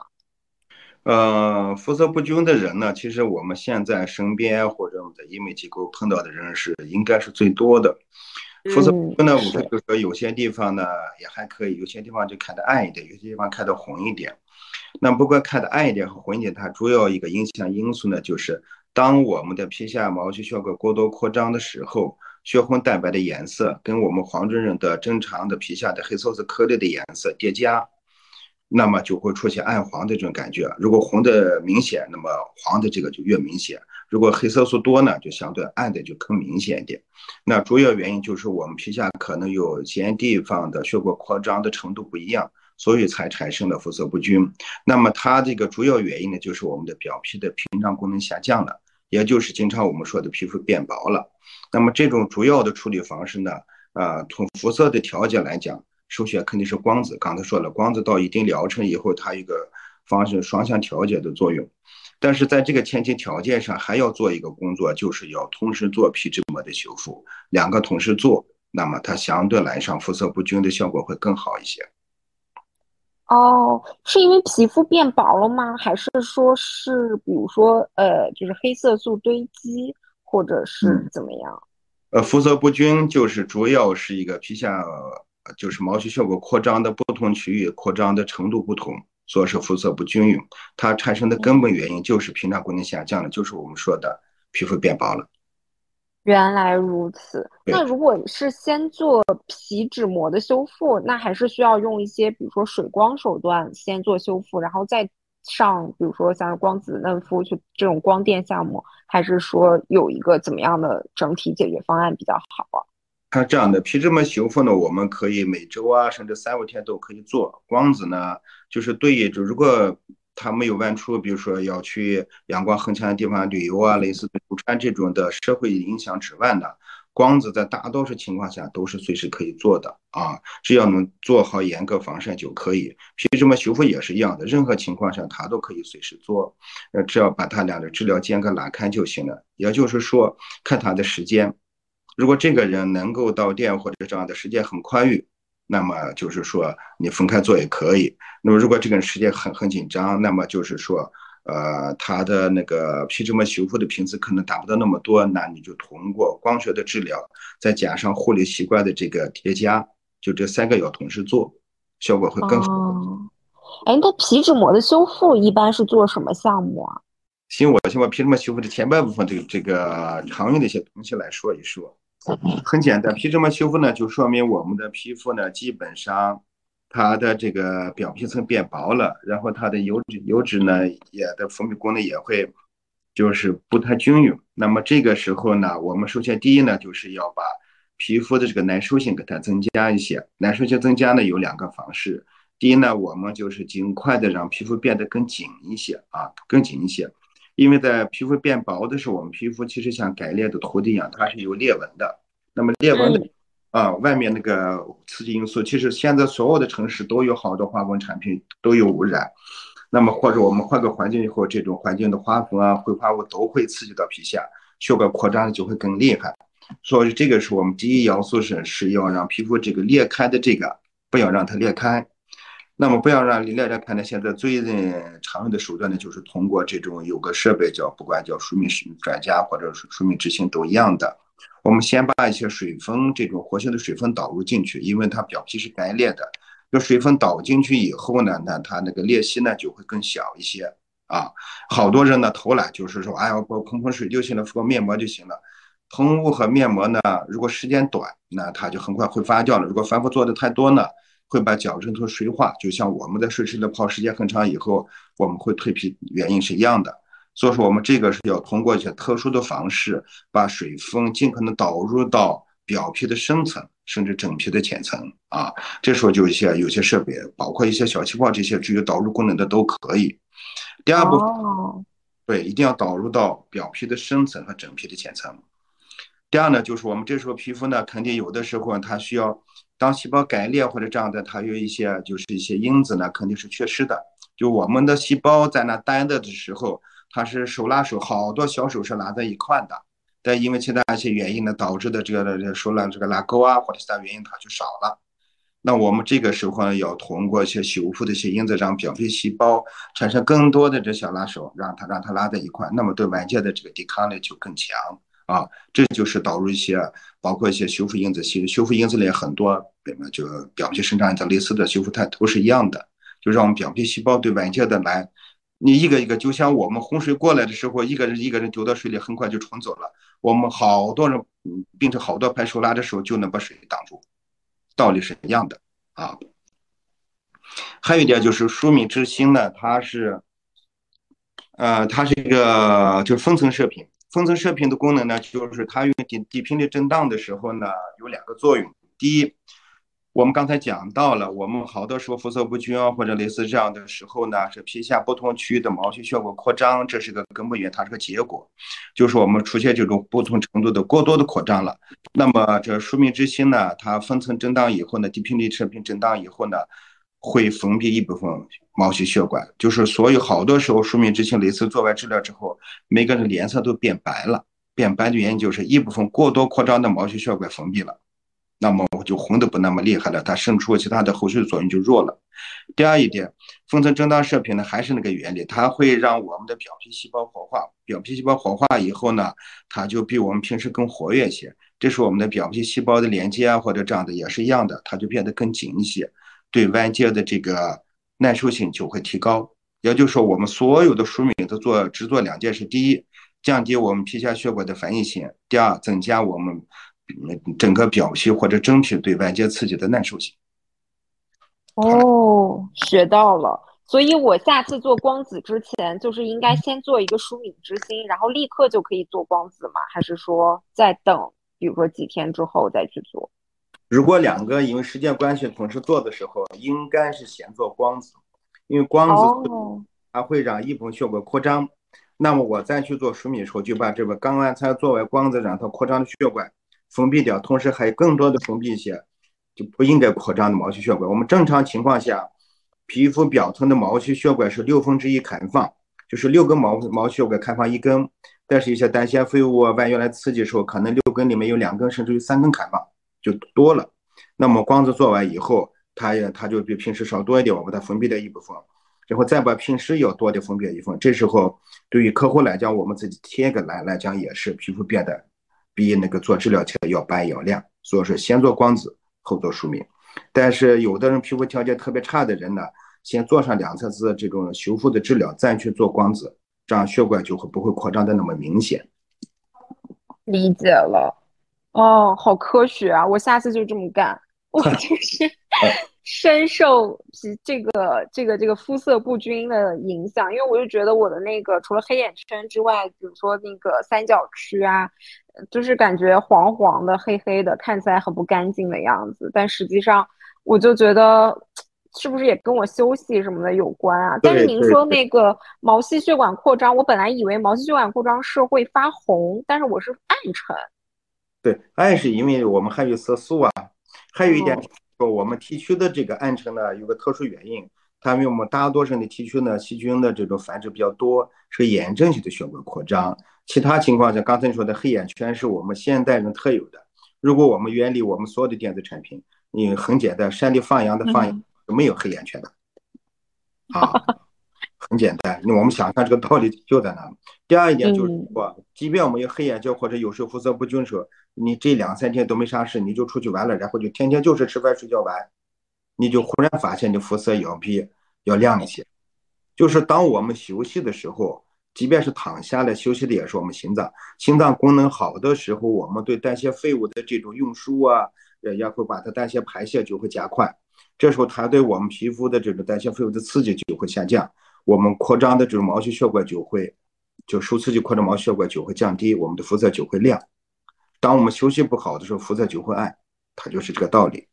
呃，肤色不均的人呢，其实我们现在身边或者我们在医美机构碰到的人是应该是最多的。肤色不均呢，我们就说有些地方呢也还可以，有些地方就看的暗一点，有些地方看的红一点。那不过看的暗一点和红一点，它主要一个影响因素呢，就是当我们的皮下毛细血管过多扩张的时候，血红蛋白的颜色跟我们黄种人的正常的皮下的黑色素颗粒的颜色叠加。那么就会出现暗黄的这种感觉。如果红的明显，那么黄的这个就越明显。如果黑色素多呢，就相对暗的就更明显一点。那主要原因就是我们皮下可能有些地方的血管扩张的程度不一样，所以才产生了肤色不均。那么它这个主要原因呢，就是我们的表皮的屏障功能下降了，也就是经常我们说的皮肤变薄了。那么这种主要的处理方式呢，啊，从肤色的调节来讲。首选肯定是光子，刚才说了，光子到一定疗程以后，它一个方式双向调节的作用。但是在这个前提条件上，还要做一个工作，就是要同时做皮脂膜的修复，两个同时做，那么它相对来上肤色不均的效果会更好一些。哦，是因为皮肤变薄了吗？还是说是比如说呃，就是黑色素堆积，或者是怎么样？呃，肤色不均就是主要是一个皮下。就是毛细血管扩张的不同区域扩张的程度不同，所以说肤色不均匀。它产生的根本原因就是屏障功能下降了，就是我们说的皮肤变薄了。原来如此。那如果是先做皮脂膜的修复，那还是需要用一些，比如说水光手段先做修复，然后再上，比如说像光子嫩肤去这种光电项目，还是说有一个怎么样的整体解决方案比较好啊？它这样的皮脂膜修复呢，我们可以每周啊，甚至三五天都可以做。光子呢，就是对于就如果他没有外出，比如说要去阳光很强的地方旅游啊，类似流川这种的社会影响之外呢，光子在大多数情况下都是随时可以做的啊，只要能做好严格防晒就可以。皮脂膜修复也是一样的，任何情况下它都可以随时做，呃，只要把它俩的治疗间隔拉开就行了。也就是说，看他的时间。如果这个人能够到店或者这样的时间很宽裕，那么就是说你分开做也可以。那么如果这个人时间很很紧张，那么就是说，呃，他的那个皮脂膜修复的频次可能达不到那么多，那你就通过光学的治疗，再加上护理习惯的这个叠加，就这三个要同时做，效果会更好。哦，哎，那皮脂膜的修复一般是做什么项目啊？行，我先把皮脂膜修复的前半部分这个这个常用的一些东西来说一说。很简单，皮脂膜修复呢，就说明我们的皮肤呢，基本上它的这个表皮层变薄了，然后它的油脂油脂呢也的分泌功能也会就是不太均匀。那么这个时候呢，我们首先第一呢，就是要把皮肤的这个耐受性给它增加一些。耐受性增加呢有两个方式，第一呢，我们就是尽快的让皮肤变得更紧一些啊，更紧一些。因为在皮肤变薄的时候，我们皮肤其实像改裂的土地一样，它是有裂纹的。那么裂纹的啊，外面那个刺激因素，其实现在所有的城市都有好多化工产品都有污染。那么或者我们换个环境以后，这种环境的花粉啊、挥发物都会刺激到皮下，血管扩张就会更厉害。所以这个是我们第一要素是是要让皮肤这个裂开的这个不要让它裂开。那么不要让李亮亮看到？现在最常用的手段呢，就是通过这种有个设备叫，不管叫舒敏专家或者是舒敏执行都一样的。我们先把一些水分，这种活性的水分导入进去，因为它表皮是干裂的。这水分导进去以后呢，那它那个裂隙呢就会更小一些啊。好多人呢偷懒，就是说，哎呀，我喷喷水就行了，敷个面膜就行了。喷雾和面膜呢，如果时间短，那它就很快会发酵了。如果反复做的太多呢？会把角质层水化，就像我们在水池里泡时间很长以后，我们会蜕皮，原因是一样的。所以说，我们这个是要通过一些特殊的方式，把水分尽可能导入到表皮的深层，甚至整皮的浅层啊。这时候就一些有些设备，包括一些小气泡这些具有导入功能的都可以。第二步，对，一定要导入到表皮的深层和整皮的浅层。第二呢，就是我们这时候皮肤呢，肯定有的时候它需要。当细胞改裂或者这样的，它有一些就是一些因子呢，肯定是缺失的。就我们的细胞在那待着的时候，它是手拉手，好多小手是拉在一块的。但因为其他一些原因呢，导致的这个手拉这个拉钩啊，或者其他原因，它就少了。那我们这个时候呢，要通过一些修复的一些因子，让表皮细胞产生更多的这小拉手，让它让它拉在一块，那么对外界的这个抵抗力就更强。啊，这就是导入一些，包括一些修复因子，修修复因子里很多，就表皮生长的类似的修复态都是一样的，就让我们表皮细胞对外界的来，你一个一个，就像我们洪水过来的时候，一个人一个人丢到水里，很快就冲走了。我们好多人，并且好多拍手拉着手就能把水挡住，道理是一样的啊。还有一点就是舒敏之星呢，它是，呃，它是一个就是分层射频。分层射频的功能呢，就是它用低低频率震荡的时候呢，有两个作用。第一，我们刚才讲到了，我们好多时候肤色不均啊，或者类似这样的时候呢，是皮下不同区域的毛细血管扩张，这是个根本原因，它是个结果，就是我们出现这种不同程度的过多的扩张了。那么这舒明之星呢，它分层震荡以后呢，低频率射频震荡以后呢。会封闭一部分毛细血管，就是所以好多时候，舒敏之星类似做完治疗之后，每个人脸色都变白了。变白的原因就是一部分过多扩张的毛细血管封闭了，那么我就红的不那么厉害了，它渗出其他的后续作用就弱了。第二一点，分层震荡射频呢，还是那个原理，它会让我们的表皮细胞活化，表皮细胞活化以后呢，它就比我们平时更活跃一些。这是我们的表皮细胞的连接啊，或者这样的也是一样的，它就变得更紧一些。对外界的这个耐受性就会提高，也就是说，我们所有的舒敏都做只做两件事：第一，降低我们皮下血管的反应性；第二，增加我们整个表皮或者真皮对外界刺激的耐受性。哦，学到了。所以我下次做光子之前，就是应该先做一个舒敏之星，然后立刻就可以做光子吗？还是说再等，比如说几天之后再去做？如果两个因为时间关系同时做的时候，应该是先做光子，因为光子它会让一部分血管扩张。那么我再去做舒敏的时候，就把这个刚刚才做完光子让它扩张的血管封闭掉，同时还有更多的封闭一些就不应该扩张的毛细血管。我们正常情况下，皮肤表层的毛细血管是六分之一开放，就是六根毛毛细血管开放一根，但是一些代谢废物啊外源来刺激的时候，可能六根里面有两根甚至于三根开放。就多了，那么光子做完以后，它也它就比平时少多一点，我把它封闭掉一部分。然后再把平时要多的分辨一份。这时候对于客户来讲，我们自己贴个蓝来讲也是皮肤变得比那个做治疗前要白要亮。所以说先做光子后做舒敏。但是有的人皮肤条件特别差的人呢，先做上两侧子这种修复的治疗，再去做光子，这样血管就会不会扩张的那么明显。理解了。哦，好科学啊！我下次就这么干。我 就是 深受皮这个这个这个肤色不均的影响，因为我就觉得我的那个除了黑眼圈之外，比如说那个三角区啊，就是感觉黄黄的、黑黑的，看起来很不干净的样子。但实际上，我就觉得是不是也跟我休息什么的有关啊？但是您说那个毛细血管扩张，我本来以为毛细血管扩张是会发红，但是我是暗沉。对，暗是因为我们还有色素啊，还有一点说我们提取的这个暗沉呢，有个特殊原因，它因为我们大多数的提取呢，细菌的这种繁殖比较多，是炎症性的血管扩张。其他情况下，刚才你说的黑眼圈是我们现代人特有的。如果我们远离我们所有的电子产品，你很简单，山里放羊的放羊没有黑眼圈的 啊。很简单，那我们想看这个道理就在那。第二一点就是说，即便我们有黑眼圈或者有时候肤色不均时，你这两三天都没啥事，你就出去玩了，然后就天天就是吃饭睡觉玩，你就忽然发现你肤色要比要亮一些。就是当我们休息的时候，即便是躺下来休息的也是我们心脏，心脏功能好的时候，我们对代谢废物的这种运输啊，也会把它代谢排泄就会加快，这时候它对我们皮肤的这种代谢废物的刺激就会下降。我们扩张的这种毛细血管就会，就受刺激扩张毛细血管就会降低，我们的肤色就会亮。当我们休息不好的时候，肤色就会暗，它就是这个道理。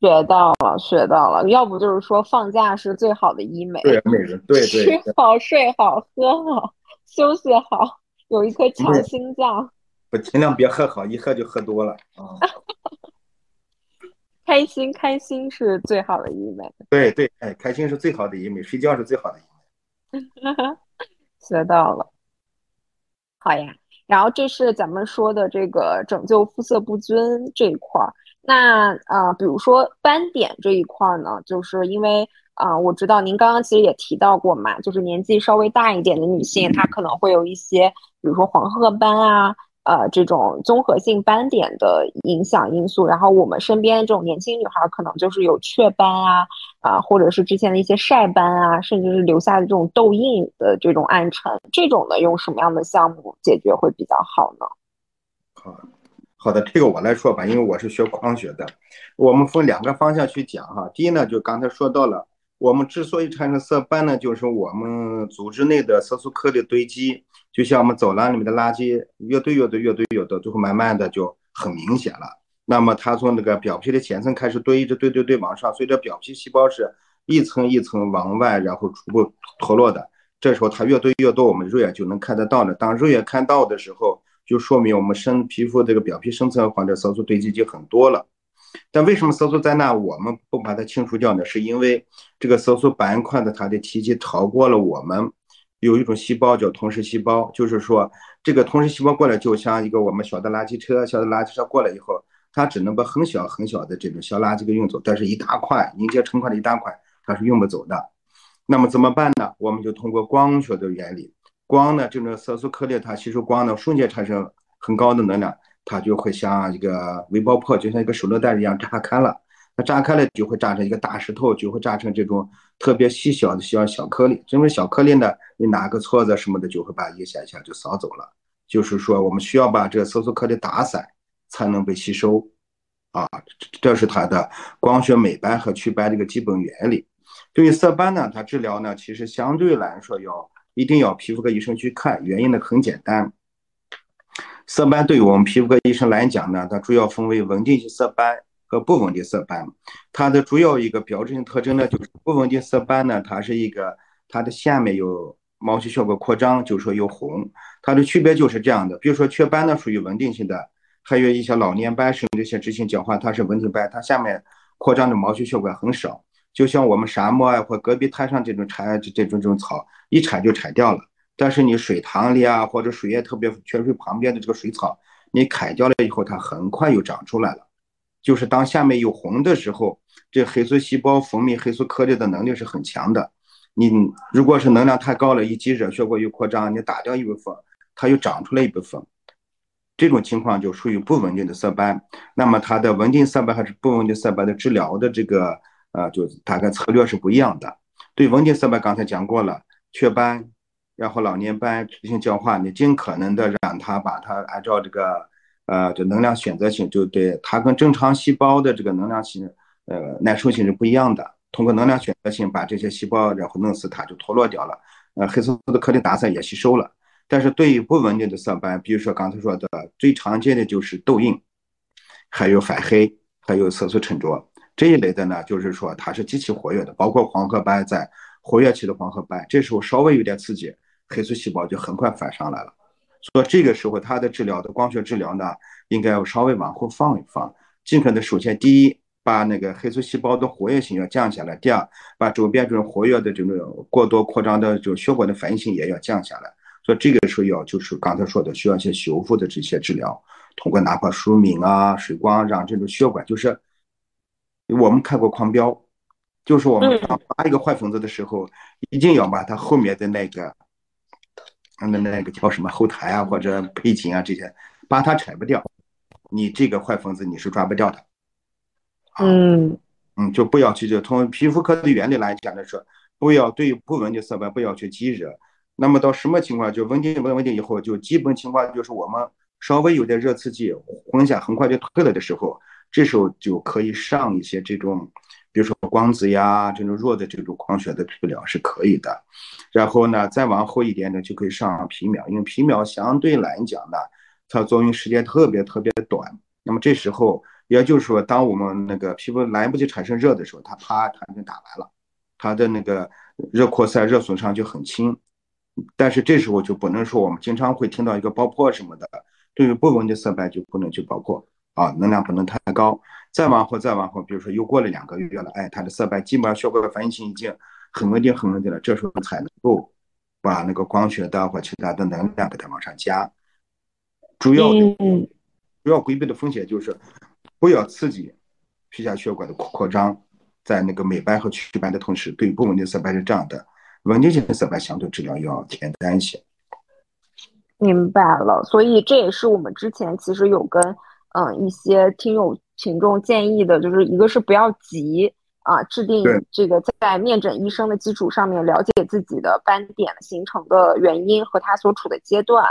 学到了，学到了。要不就是说放假是最好的医美，对美人，对对，吃好睡好喝好休息好，有一颗强心脏。不尽量别喝好，一喝就喝多了啊。开心，开心是最好的医美。对对，哎，开心是最好的医美，睡觉是最好的医美。学到了，好呀。然后这是咱们说的这个拯救肤色不均这一块儿。那啊，比如说斑点这一块儿呢，就是因为啊，我知道您刚刚其实也提到过嘛，就是年纪稍微大一点的女性，她可能会有一些，比如说黄褐斑啊。呃，这种综合性斑点的影响因素，然后我们身边的这种年轻女孩可能就是有雀斑啊，啊，或者是之前的一些晒斑啊，甚至是留下的这种痘印的这种暗沉，这种的用什么样的项目解决会比较好呢？好，好的，这个我来说吧，因为我是学光学的，我们分两个方向去讲哈。第一呢，就刚才说到了，我们之所以产生色斑呢，就是我们组织内的色素颗粒堆积。就像我们走廊里面的垃圾越堆越堆越堆越多，最后慢慢的就很明显了。那么它从那个表皮的浅层开始堆，一直堆堆堆往上，随着表皮细胞是一层一层往外，然后逐步脱落的。这时候它越堆越多，我们肉眼就能看得到了。当肉眼看到的时候，就说明我们深皮肤这个表皮深层或者色素堆积已经很多了。但为什么色素在那我们不把它清除掉呢？是因为这个色素斑块的它的体积超过了我们。有一种细胞叫同时细胞，就是说这个同时细胞过来，就像一个我们小的垃圾车，小的垃圾车过来以后，它只能把很小很小的这种小垃圾给运走，但是一大块凝结成块的一大块，它是运不走的。那么怎么办呢？我们就通过光学的原理，光呢这种色素颗粒它吸收光呢，瞬间产生很高的能量，它就会像一个微爆破，就像一个手榴弹一样炸开了。它炸开了就会炸成一个大石头，就会炸成这种特别细小的小小颗粒。这种小颗粒呢，你拿个撮子什么的，就会把一下一下就扫走了。就是说，我们需要把这个色素颗粒打散，才能被吸收。啊，这是它的光学美白和祛斑的一个基本原理。对于色斑呢，它治疗呢，其实相对来说要一定要皮肤科医生去看。原因呢很简单，色斑对于我们皮肤科医生来讲呢，它主要分为稳定性色斑。和不稳定色斑，它的主要一个标志性特征呢，就是不稳定色斑呢，它是一个它的下面有毛细血管扩张，就是说有红。它的区别就是这样的，比如说雀斑呢属于稳定性的，还有一些老年斑甚至一些脂性角化，它是稳定斑，它下面扩张的毛细血管很少。就像我们沙漠啊或戈壁滩上这种柴这这种这种草，一铲就铲掉了。但是你水塘里啊或者水源特别泉水旁边的这个水草，你砍掉了以后，它很快又长出来了。就是当下面有红的时候，这黑素细胞分泌黑素颗粒的能力是很强的。你如果是能量太高了，一激热血管又扩张，你打掉一部分，它又长出来一部分，这种情况就属于不稳定的色斑。那么它的稳定色斑还是不稳定色斑的治疗的这个呃，就大概策略是不一样的。对稳定色斑刚才讲过了，雀斑，然后老年斑进行交化，你尽可能的让它把它按照这个呃，这能量选择性，就对它跟正常细胞的这个能量性呃耐受性是不一样的。通过能量选择性把这些细胞然后弄死，它就脱落掉了。呃，黑色素的颗粒打散也吸收了。但是对于不稳定的色斑，比如说刚才说的最常见的就是痘印，还有反黑，还有色素沉着这一类的呢，就是说它是极其活跃的，包括黄褐斑在活跃期的黄褐斑，这时候稍微有点刺激，黑素细胞就很快反上来了。所以这个时候它的治疗的光学治疗呢，应该要稍微往后放一放，尽可能首先第一。把那个黑素细胞的活跃性要降下来。第二，把周边这种活跃的这种过多扩张的这种血管的反应性也要降下来。所以这个时候要就是刚才说的，需要一些修复的这些治疗，通过哪怕舒敏啊、水光，让这种血管就是我们看过狂飙，就是我们拔一个坏分子的时候，一定要把它后面的那个那那个叫什么后台啊或者配景啊这些，把它拆不掉，你这个坏分子你是抓不掉的。嗯嗯，就不要去就从皮肤科的原理来讲的是，不要对不稳定色斑不要去激惹。那么到什么情况就稳定不稳定以后，就基本情况就是我们稍微有点热刺激，红下很快就退了的时候，这时候就可以上一些这种，比如说光子呀这种弱的这种光学的治疗是可以的。然后呢，再往后一点呢，就可以上皮秒，因为皮秒相对来讲呢，它作用时间特别特别的短。那么这时候。也就是说，当我们那个皮肤来不及产生热的时候，它啪，它就打完了，它的那个热扩散、热损伤就很轻。但是这时候就不能说我们经常会听到一个爆破什么的，对于不稳定色斑就不能去爆破啊，能量不能太高。再往后，再往后，比如说又过了两个月了，哎，它的色斑基本上血管反应性已经很稳定、很稳定了，这时候才能够把那个光学的或其他的能量给它往上加。主要主要规避的风险就是。不要刺激皮下血管的扩扩张，在那个美白和祛斑的同时，对不稳定色斑是这样的，稳定性的色斑相对治疗要简单一些。明白了，所以这也是我们之前其实有跟嗯一些听友群众建议的，就是一个是不要急。啊，制定这个在面诊医生的基础上面，了解自己的斑点形成的原因和他所处的阶段，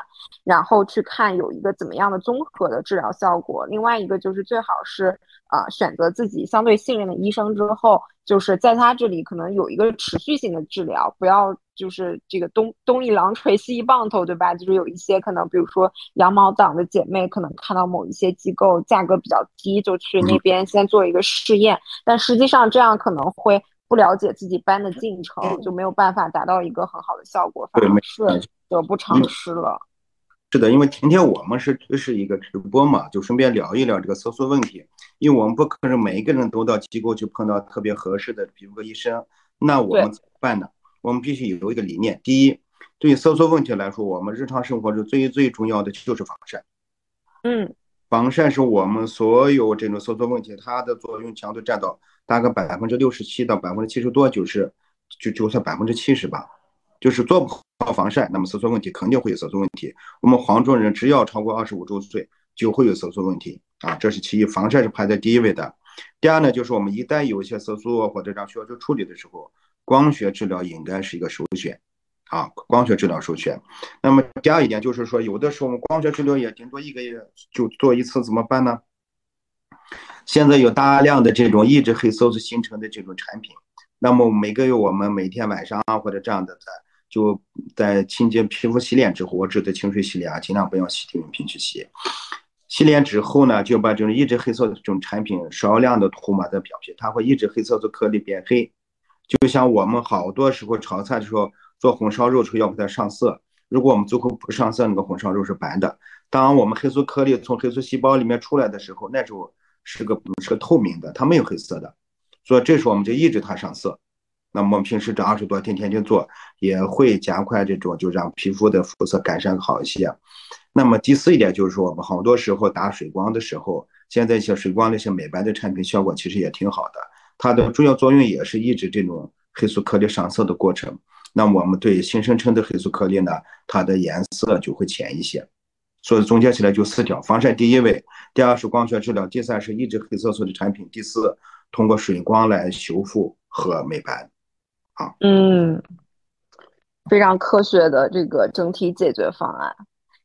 然后去看有一个怎么样的综合的治疗效果。另外一个就是最好是啊，选择自己相对信任的医生之后。就是在他这里可能有一个持续性的治疗，不要就是这个东东一榔锤西一棒头，对吧？就是有一些可能，比如说羊毛党的姐妹可能看到某一些机构价格比较低，就去那边先做一个试验，但实际上这样可能会不了解自己班的进程，就没有办法达到一个很好的效果，反而是得不偿失了。是的，因为今天我们是是一个直播嘛，就顺便聊一聊这个色素问题。因为我们不可能每一个人都到机构去碰到特别合适的皮肤科医生，那我们怎么办呢？我们必须有一个理念：第一，对于色素问题来说，我们日常生活中最最重要的就是防晒。嗯，防晒是我们所有这种色素问题它的作用强度占到大概百分之六十七到百分之七十多，就是就就算百分之七十吧。就是做不好防晒，那么色素问题肯定会有色素问题。我们黄种人只要超过二十五周岁，就会有色素问题啊，这是其一，防晒是排在第一位的。第二呢，就是我们一旦有一些色素或者让需要去处理的时候，光学治疗应该是一个首选啊，光学治疗首选。那么第二一点就是说，有的时候我们光学治疗也顶多一个月就做一次，怎么办呢？现在有大量的这种抑制黑色素形成的这种产品，那么每个月我们每天晚上啊或者这样的在。就在清洁皮肤洗脸之后，我指的清水洗脸啊，尽量不要洗体用品去洗。洗脸之后呢，就把这种抑制黑色素这种产品少量的涂抹在表皮，它会抑制黑色素颗粒变黑。就像我们好多时候炒菜的时候做红烧肉时候要给它上色，如果我们最后不上色，那个红烧肉是白的。当我们黑素颗粒从黑素细胞里面出来的时候，那时候是个是个透明的，它没有黑色的，所以这时候我们就抑制它上色。那么我们平时这二十多天天天做，也会加快这种，就让皮肤的肤色改善好一些。那么第四一点就是说，我们好多时候打水光的时候，现在一些水光的一些美白的产品效果其实也挺好的。它的主要作用也是抑制这种黑素颗粒上色的过程。那我们对新生成的黑素颗粒呢，它的颜色就会浅一些。所以总结起来就四条：防晒第一位，第二是光学治疗，第三是抑制黑色素的产品，第四通过水光来修复和美白。好，嗯，非常科学的这个整体解决方案。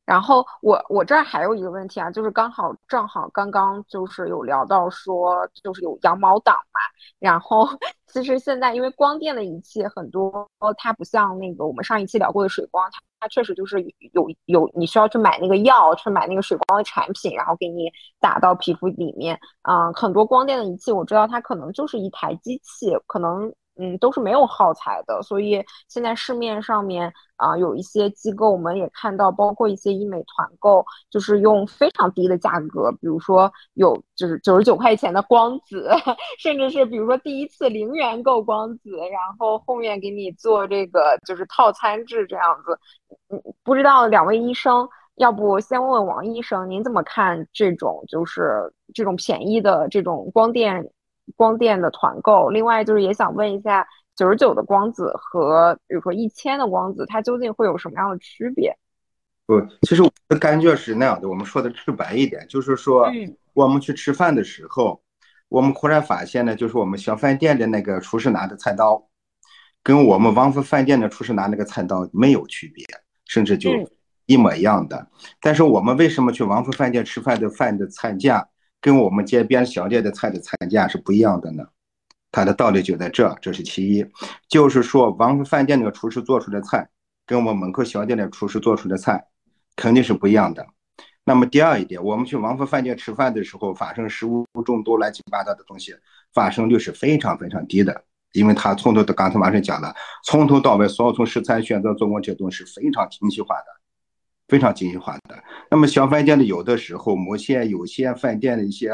然后我我这儿还有一个问题啊，就是刚好正好刚刚就是有聊到说，就是有羊毛党嘛。然后 其实现在因为光电的仪器很多，它不像那个我们上一期聊过的水光，它它确实就是有有你需要去买那个药，去买那个水光的产品，然后给你打到皮肤里面。嗯，很多光电的仪器我知道它可能就是一台机器，可能。嗯，都是没有耗材的，所以现在市面上面啊有一些机构，我们也看到，包括一些医美团购，就是用非常低的价格，比如说有就是九十九块钱的光子，甚至是比如说第一次零元购光子，然后后面给你做这个就是套餐制这样子。嗯，不知道两位医生，要不先问问王医生，您怎么看这种就是这种便宜的这种光电？光电的团购，另外就是也想问一下，九十九的光子和比如说一千的光子，它究竟会有什么样的区别？不，其实我的感觉是那样的。我们说的直白一点，就是说，我们去吃饭的时候，我们忽然发现呢，就是我们小饭店的那个厨师拿的菜刀，跟我们王府饭店的厨师拿那个菜刀没有区别，甚至就一模一样的。但是我们为什么去王府饭店吃饭的饭的菜价？跟我们街边小店的菜的菜价是不一样的呢，它的道理就在这，这是其一，就是说王府饭店那个厨师做出的菜，跟我们门口小店的厨师做出的菜肯定是不一样的。那么第二一点，我们去王府饭店吃饭的时候，发生食物中毒、乱七八糟的东西，发生率是非常非常低的，因为他从头到刚才马上讲了，从头到尾所有从食材选择做工这东西是非常精细化的。非常精细化的。那么小饭店的有的时候，某些有些饭店的一些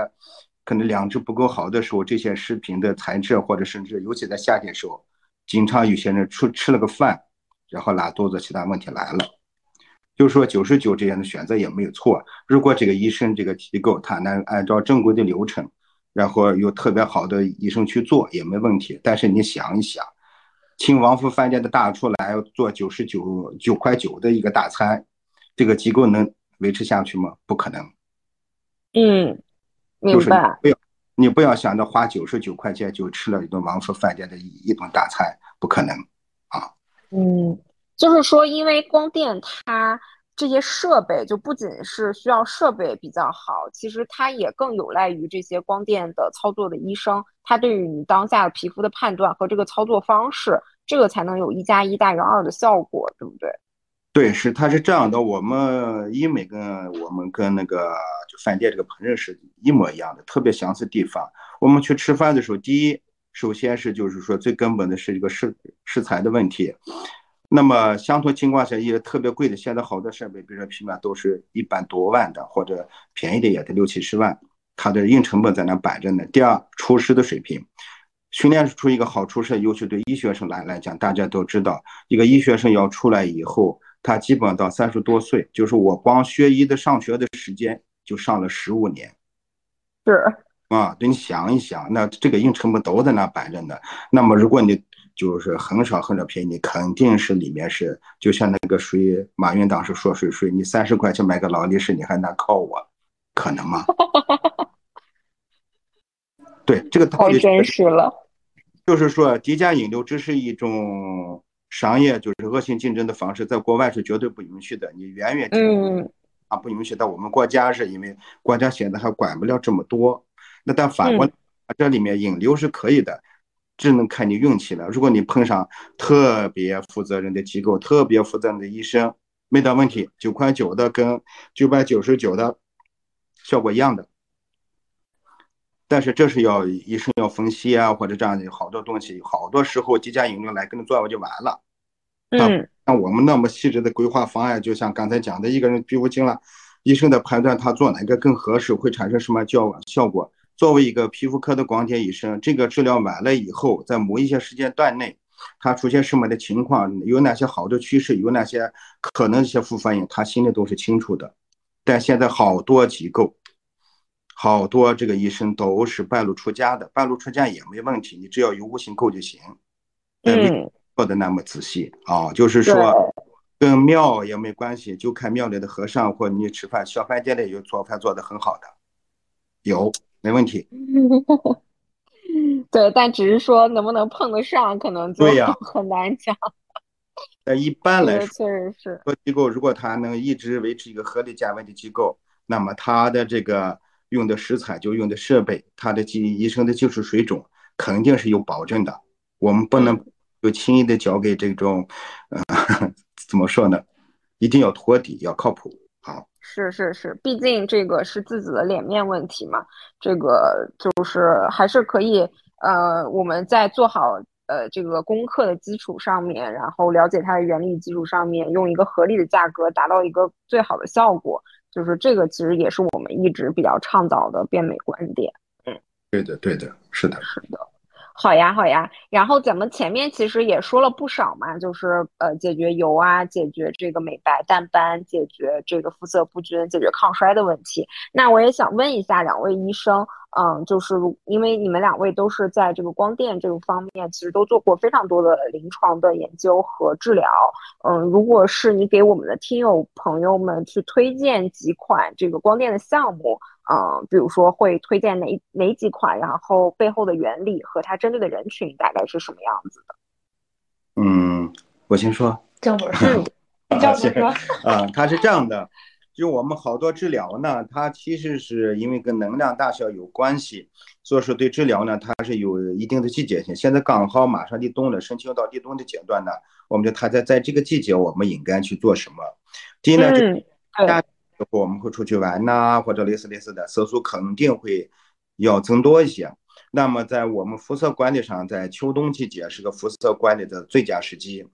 可能良知不够好的时候，这些食品的材质或者甚至尤其在夏天时候，经常有些人吃吃了个饭，然后拉肚子，其他问题来了。就是说九十九这样的选择也没有错。如果这个医生这个机构他能按照正规的流程，然后有特别好的医生去做也没问题。但是你想一想，请王府饭店的大厨来做九十九九块九的一个大餐。这个机构能维持下去吗？不可能。嗯，明白。不要，你不要想着花九十九块钱就吃了一顿王府饭店的一一顿大餐，不可能啊。嗯，就是说，因为光电它这些设备就不仅是需要设备比较好，其实它也更有赖于这些光电的操作的医生，他对于你当下皮肤的判断和这个操作方式，这个才能有一加一大于二的效果，对不对？对，是他是这样的，我们医美跟我们跟那个就饭店这个烹饪是一模一样的，特别相似地方。我们去吃饭的时候，第一，首先是就是说最根本的是一个食食材的问题。那么相同情况下，也特别贵的，现在好多设备，比如说平板都是一百多万的，或者便宜的也得六七十万，它的硬成本在那摆着呢。第二，厨师的水平，训练出一个好厨师，尤其对医学生来来讲，大家都知道，一个医学生要出来以后。他基本到三十多岁，就是我光学医的上学的时间就上了十五年，是啊，对你想一想，那这个硬成本都在那摆着呢。那么如果你就是很少很少便宜，你肯定是里面是就像那个谁，马云当时说谁谁，你三十块钱买个劳力士，你还拿靠我，可能吗？对，这个道理真实了，就是说低价引流只是一种。商业就是恶性竞争的方式，在国外是绝对不允许的。你远远嗯啊不允许，到我们国家是因为国家现在还管不了这么多。那但反过来，这里面引流是可以的，只能看你运气了。如果你碰上特别负责任的机构、特别负责任的医生，没得问题，九块九的跟九百九十九的效果一样的。但是这是要医生要分析啊，或者这样的好多东西，好多时候几家引流来跟着做完就完了。嗯，像我们那么细致的规划方案，就像刚才讲的，一个人皮肤精了，医生的判断他做哪个更合适，会产生什么效效果。作为一个皮肤科的光电医生，这个治疗完了以后，在某一些时间段内，他出现什么的情况，有哪些好的趋势，有哪些可能一些副反应，他心里都是清楚的。但现在好多机构。好多这个医生都是半路出家的，半路出家也没问题，你只要有悟性够就行。嗯，做的那么仔细啊，就是说跟庙也没关系，就看庙里的和尚或你吃饭小饭店里有做饭做的很好的，有没问题。对，但只是说能不能碰得上，可能就对呀 很难讲。但，一般来说，确实是，做机构如果他能一直维持一个合理价位的机构，那么他的这个用的食材就用的设备，他的技医生的技术水准肯定是有保证的。我们不能就轻易的交给这种，呃，怎么说呢？一定要托底，要靠谱。好，是是是，毕竟这个是自己的脸面问题嘛，这个就是还是可以，呃，我们在做好呃这个功课的基础上面，然后了解它的原理基础上面，用一个合理的价格达到一个最好的效果，就是这个其实也是我们一直比较倡导的变美观点。嗯对的，对的，是的。是的，好呀，好呀。然后咱们前面其实也说了不少嘛，就是呃，解决油啊，解决这个美白淡斑，解决这个肤色不均，解决抗衰的问题。那我也想问一下两位医生，嗯，就是因为你们两位都是在这个光电这个方面，其实都做过非常多的临床的研究和治疗。嗯，如果是你给我们的听友朋友们去推荐几款这个光电的项目，嗯，比如说会推荐哪哪几款，然后背后的原理和它针对的人群大概是什么样子的？嗯，我先说。郑博士，啊郑博士，啊，它是这样的，就我们好多治疗呢，它其实是因为跟能量大小有关系，所以说对治疗呢，它是有一定的季节性。现在刚好马上立冬了，申请到立冬的阶段呢，我们就它在在这个季节，我们应该去做什么？第一呢，就嗯，对夏时候我们会出去玩呐、或者类似类似的，色素肯定会要增多一些。那么在我们肤色管理上，在秋冬季节是个肤色管理的最佳时机。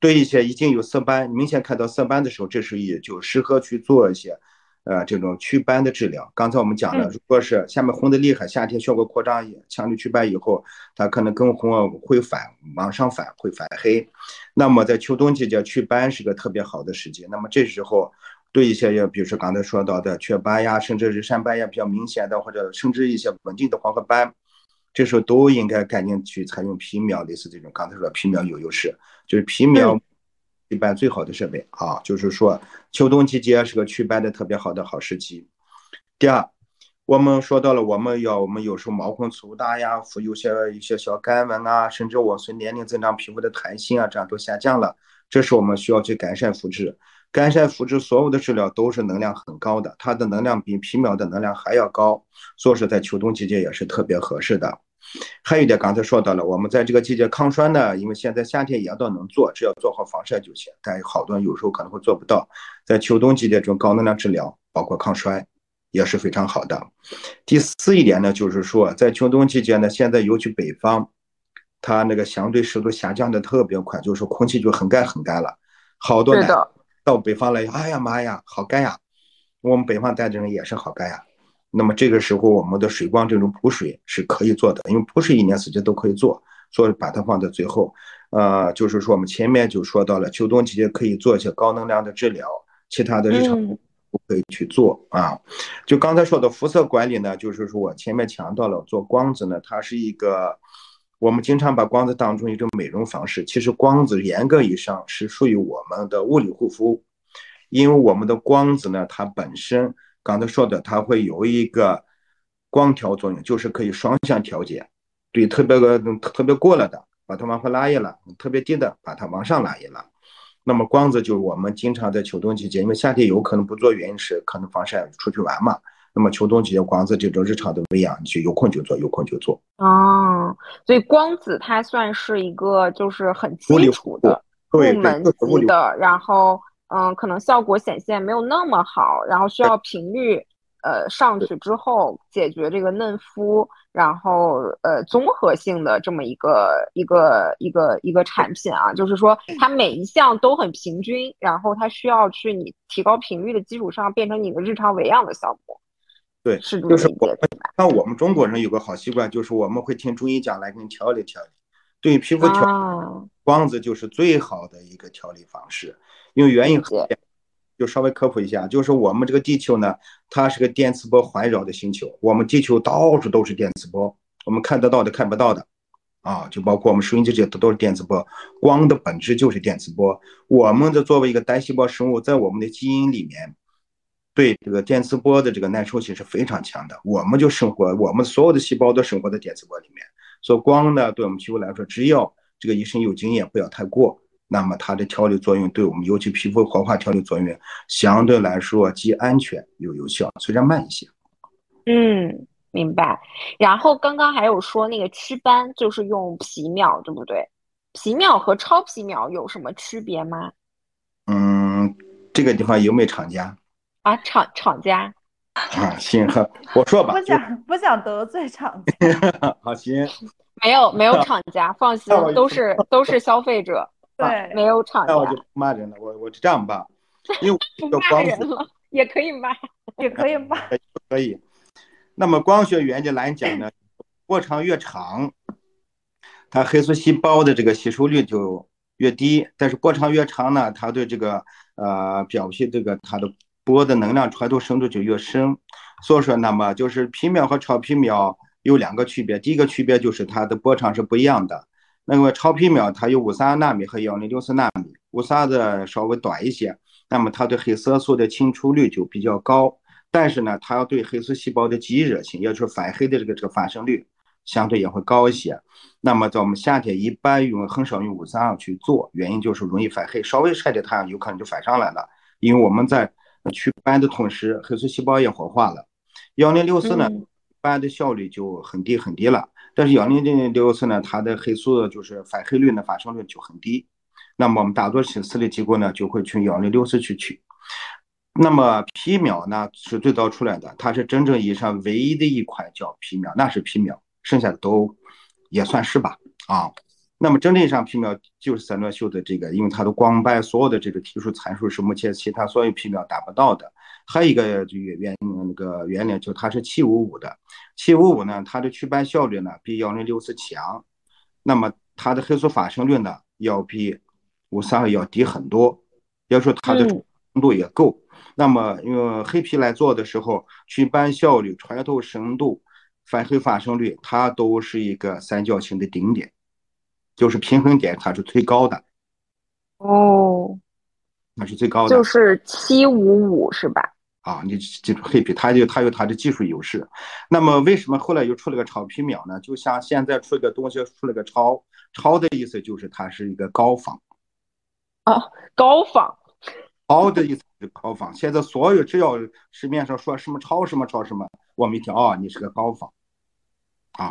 对一些已经有色斑、明显看到色斑的时候，这时候也就适合去做一些，呃，这种祛斑的治疗。刚才我们讲了，嗯如果是下面红的厉害，夏天效果扩张，强力祛斑以后，它可能更红啊会反往上反，会反黑。那么在秋冬季节祛斑是个特别好的时机。那么这时候对一些也比如说刚才说到的雀斑呀，甚至是晒斑呀比较明显的，或者甚至一些稳定的黄褐斑，这时候都应该赶紧去采用皮秒，类似这种刚才说皮秒有优势，就是皮秒一般最好的设备啊，就是说秋冬季节是个祛斑的特别好的好时机。第二，我们说到了，我们要我们有时候毛孔粗大呀，肤有些一些小干纹啊，甚至我随年龄增长皮肤的弹性啊，这样都下降了。这时我们需要去改善肤质。改善肤质，所有的治疗都是能量很高的，它的能量比皮秒的能量还要高，所以说在秋冬季节也是特别合适的。还有一点，刚才说到了，我们在这个季节抗衰呢，因为现在夏天也都能做，只要做好防晒就行。但好多人有时候可能会做不到，在秋冬季节中高能量治疗，包括抗衰，也是非常好的。第四一点呢，就是说在秋冬季节呢，现在尤其北方，它那个相对湿度下降的特别快，就是说空气就很干很干了，好多男对的，到北方来，哎呀妈呀，好干呀！我们北方待着人也是好干呀。那么这个时候，我们的水光这种补水是可以做的，因为补水一年四季都可以做，所以把它放在最后。呃，就是说我们前面就说到了，秋冬季节可以做一些高能量的治疗，其他的日常可以去做啊。就刚才说的肤色管理呢，就是说我前面强调了，做光子呢，它是一个我们经常把光子当成一种美容方式，其实光子严格意义上是属于我们的物理护肤，因为我们的光子呢，它本身刚才说的，它会有一个光调作用，就是可以双向调节，对特别个特别过了的，把它往回拉一拉；特别低的，把它往上拉一拉。那么光子就是我们经常在秋冬季节，因为夏天有可能不做，原因是可能防晒出去玩嘛。那么秋冬季节光子这种日常的维养，你就有空就做，有空就做。哦，所以光子它算是一个就是很基础的入门级的，然后嗯，可能效果显现没有那么好，然后需要频率呃上去之后解决这个嫩肤，然后呃综合性的这么一个一个一个一个产品啊，就是说它每一项都很平均，然后它需要去你提高频率的基础上变成你的日常维养的项目，对，是就是我们理解的吧？像我们中国人有个好习惯，就是我们会听中医讲来给你调理调理。对皮肤调啊，光子就是最好的一个调理方式，因为原因很简单就稍微科普一下，就是我们这个地球呢，它是个电磁波环绕的星球，我们地球到处都是电磁波，我们看得到的、看不到的，啊，就包括我们收音机这些都都是电磁波。光的本质就是电磁波。我们的作为一个单细胞生物，在我们的基因里面，对这个电磁波的这个耐受性是非常强的。我们就生活，我们所有的细胞都生活在电磁波里面。所以光呢，对我们皮肤来说，只要这个医生有经验，不要太过。那么它的调理作用对我们，尤其皮肤活化调理作用，相对来说既安全又有效，虽然慢一些。嗯，明白。然后刚刚还有说那个祛斑就是用皮秒，对不对？皮秒和超皮秒有什么区别吗？嗯，这个地方有没有厂家？啊，厂厂家。啊，行，我说吧。不想不想得罪厂家。好，行。没有没有厂家，放心，都是都是消费者。对，没有厂家，那我就不骂人了。我我就这样吧，因为不骂人了，也可以骂，也可以骂，可以。那么光学原理来讲呢，过长越长，它黑素细胞的这个吸收率就越低。但是过长越长呢，它对这个呃表皮这个它的波的能量传导深度就越深。所以说，那么就是皮秒和超皮秒有两个区别，第一个区别就是它的波长是不一样的。那么超皮秒它有五三二纳米和幺零六四纳米，五三的稍微短一些，那么它对黑色素的清除率就比较高，但是呢，它要对黑素细胞的极热性，也就是反黑的这个这个发生率相对也会高一些。那么在我们夏天一般用很少用五三二去做，原因就是容易反黑，稍微晒点太阳有可能就反上来了。因为我们在祛斑的同时，黑素细胞也活化了。幺零六四呢，斑的效率就很低很低了。但是幺零零六四呢，它的黑素就是反黑率呢发生率就很低，那么我们大多数私立机构呢就会去幺零六四去取。那么皮秒呢是最早出来的，它是真正意义上唯一的一款叫皮秒，那是皮秒，剩下的都也算是吧啊。那么真正意义上皮秒就是三段秀的这个，因为它的光斑所有的这个提出参数是目前其他所有皮秒达不到的。还有一个就原那个原理，就它是七五五的，七五五呢，它的祛斑效率呢比幺零六四强，那么它的黑素发生率呢要比五三二要低很多，要说它的程度也够。那么用黑皮来做的时候，祛斑效率、穿透深度、反黑发生率，它都是一个三角形的顶点，就是平衡点，它是最高的。哦，那是最高的，就是七五五是吧？啊，你记住黑皮，它就它有它的技术优势。那么为什么后来又出了个超皮秒呢？就像现在出了个东西，出了个超，超的意思就是它是一个高仿。啊，高仿。高的意思是高仿。现在所有只要市面上说什么超什么超什么，我们一听啊，你是个高仿。啊。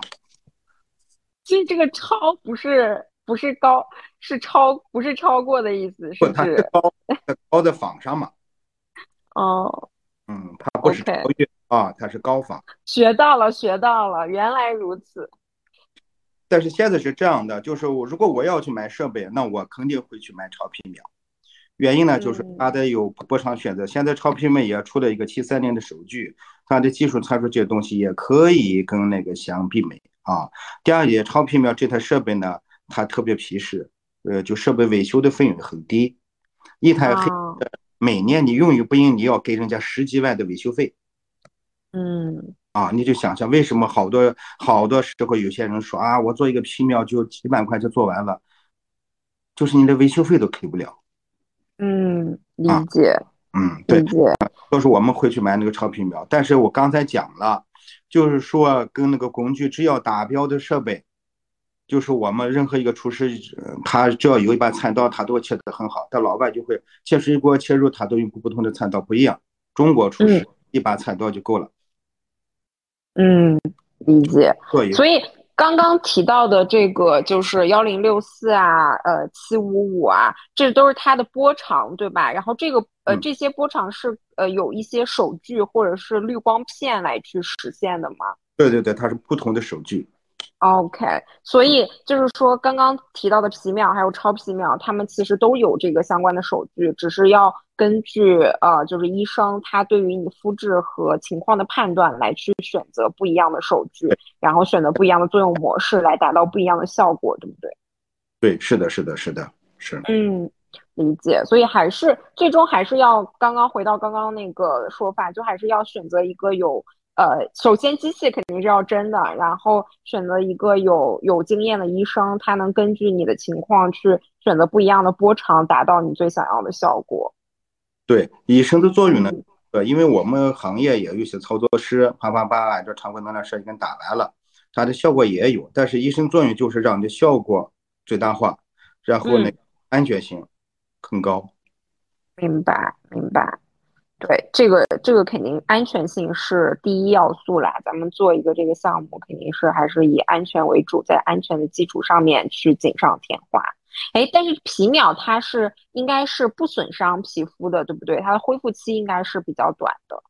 所以这个超不是不是高，是超不是超过的意思，是不是？高高在仿上嘛。哦。嗯，它不是超越啊，它是高仿。学到了，学到了，原来如此。但是现在是这样的，就是我如果我要去买设备，那我肯定会去买超皮秒。原因呢，就是它的有波长选择。现在超皮秒也出了一个七三零的手具，它的技术参数这些东西也可以跟那个相媲美啊。第二点，超皮秒这台设备呢，它特别皮实，呃，就设备维修的费用很低，一台黑的。每年你用与不用，你要给人家十几万的维修费。嗯，啊，你就想想为什么好多好多时候有些人说啊，我做一个皮秒就几万块就做完了，就是你的维修费都给不了。嗯，理解。嗯，对。理解。都是我们会去买那个超皮秒，但是我刚才讲了，就是说跟那个工具只要达标的设备。就是我们任何一个厨师，他只要有一把菜刀，他都切得很好。但老外就会切水果、切肉，他都用不同的菜刀，不一样。中国厨师一把菜刀就够了。嗯，理解。对。所以刚刚提到的这个就是幺零六四啊，呃，七五五啊，这都是它的波长，对吧？然后这个呃，这些波长是呃有一些手具或者是滤光片来去实现的吗？对对对，它是不同的手具。OK，所以就是说，刚刚提到的皮秒还有超皮秒，他们其实都有这个相关的手具，只是要根据呃，就是医生他对于你肤质和情况的判断来去选择不一样的手具，然后选择不一样的作用模式来达到不一样的效果，对不对？对，是的，是的，是的，是。嗯，理解，所以还是最终还是要刚刚回到刚刚那个说法，就还是要选择一个有呃，首先机器肯定是要真的，然后选择一个有有经验的医生，他能根据你的情况去选择不一样的波长，达到你最想要的效果。对，医生的作用呢？呃，因为我们行业也有一些操作师，啪啪啪按照常规能量设计给打完了，它的效果也有，但是医生作用就是让你的效果最大化，然后呢，安全性。更高，明白明白，对这个这个肯定安全性是第一要素啦。咱们做一个这个项目，肯定是还是以安全为主，在安全的基础上面去锦上添花。哎，但是皮秒它是应该是不损伤皮肤的，对不对？它的恢复期应该是比较短的。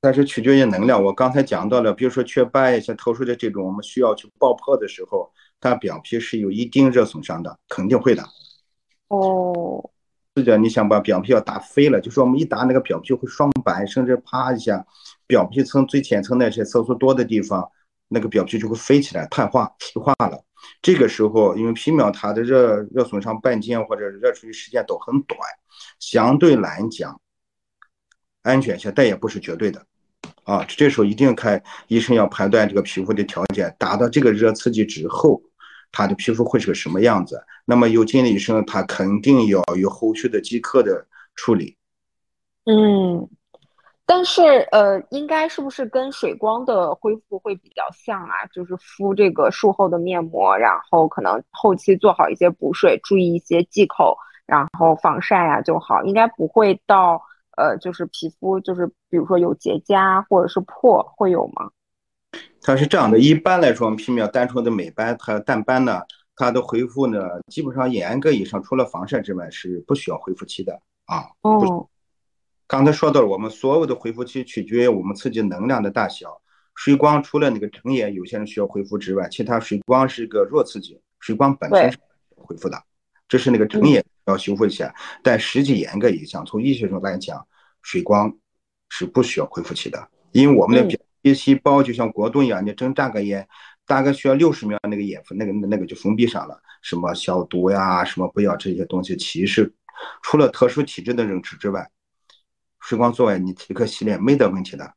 但是取决于能量，我刚才讲到了，比如说雀斑一些特殊的这种，我们需要去爆破的时候，它表皮是有一定热损伤的，肯定会的。哦。是的，你想把表皮要打飞了，就说我们一打那个表皮会双白，甚至啪一下，表皮层最浅层那些色素多的地方，那个表皮就会飞起来，碳化皮化了。这个时候，因为皮秒它的热热损伤半径或者热处理时间都很短，相对来讲安全些，但也不是绝对的啊。这时候一定看医生要判断这个皮肤的条件，达到这个热刺激之后。他的皮肤会是个什么样子？那么有经验医生，他肯定要有后续的即刻的处理。嗯，但是呃，应该是不是跟水光的恢复会比较像啊？就是敷这个术后的面膜，然后可能后期做好一些补水，注意一些忌口，然后防晒啊就好。应该不会到呃，就是皮肤就是比如说有结痂或者是破会有吗？它是这样的，一般来说，我们皮秒单纯的美斑和淡斑呢，它的恢复呢，基本上严格意义上，除了防晒之外，是不需要恢复期的啊。哦。刚才说到了，我们所有的恢复期取决于我们刺激能量的大小。水光除了那个成眼有些人需要恢复之外，其他水光是一个弱刺激，水光本身是恢复的，这是那个成眼要修复一下。但实际严格意义上，从医学上来讲，水光是不需要恢复期的，因为我们的。一细胞就像果冻一样，你睁大个眼，大概需要六十秒，那个眼那个那个就封闭上了。什么消毒呀，什么不要这些东西，其实除了特殊体质的人吃之外，水光做完你即刻洗脸没得问题的。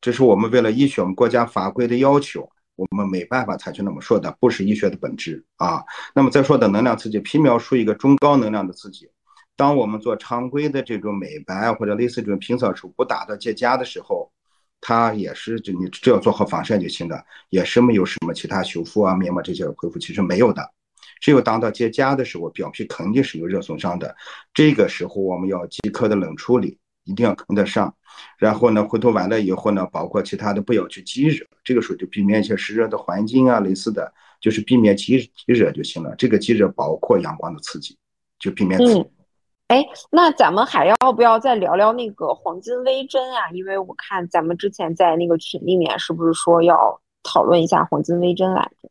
这是我们为了医学，我们国家法规的要求，我们没办法采取那么说的，不是医学的本质啊。那么再说的能量刺激，皮秒属于一个中高能量的刺激。当我们做常规的这种美白或者类似这种平扫术不打到结痂的时候。它也是，就你只要做好防晒就行了，也是没有什么其他修复啊、面膜这些恢复，其实没有的。只有当到结痂的时候，表皮肯定是有热损伤的，这个时候我们要即刻的冷处理，一定要跟得上。然后呢，回头完了以后呢，包括其他的不要去积热，这个时候就避免一些湿热的环境啊，类似的，就是避免积积热就行了。这个积热包括阳光的刺激，就避免。哎，那咱们还要不要再聊聊那个黄金微针啊？因为我看咱们之前在那个群里面，是不是说要讨论一下黄金微针来着？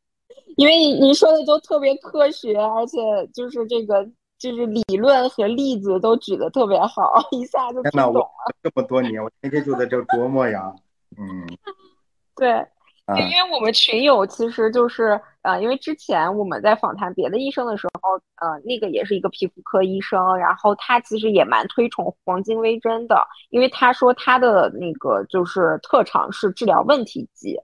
因为你说的都特别科学，而且就是这个就是理论和例子都举得特别好，一下就听懂了。这么多年，我天天就在这琢磨呀。嗯，对。对，因为我们群友其实就是，呃，因为之前我们在访谈别的医生的时候，呃，那个也是一个皮肤科医生，然后他其实也蛮推崇黄金微针的，因为他说他的那个就是特长是治疗问题肌，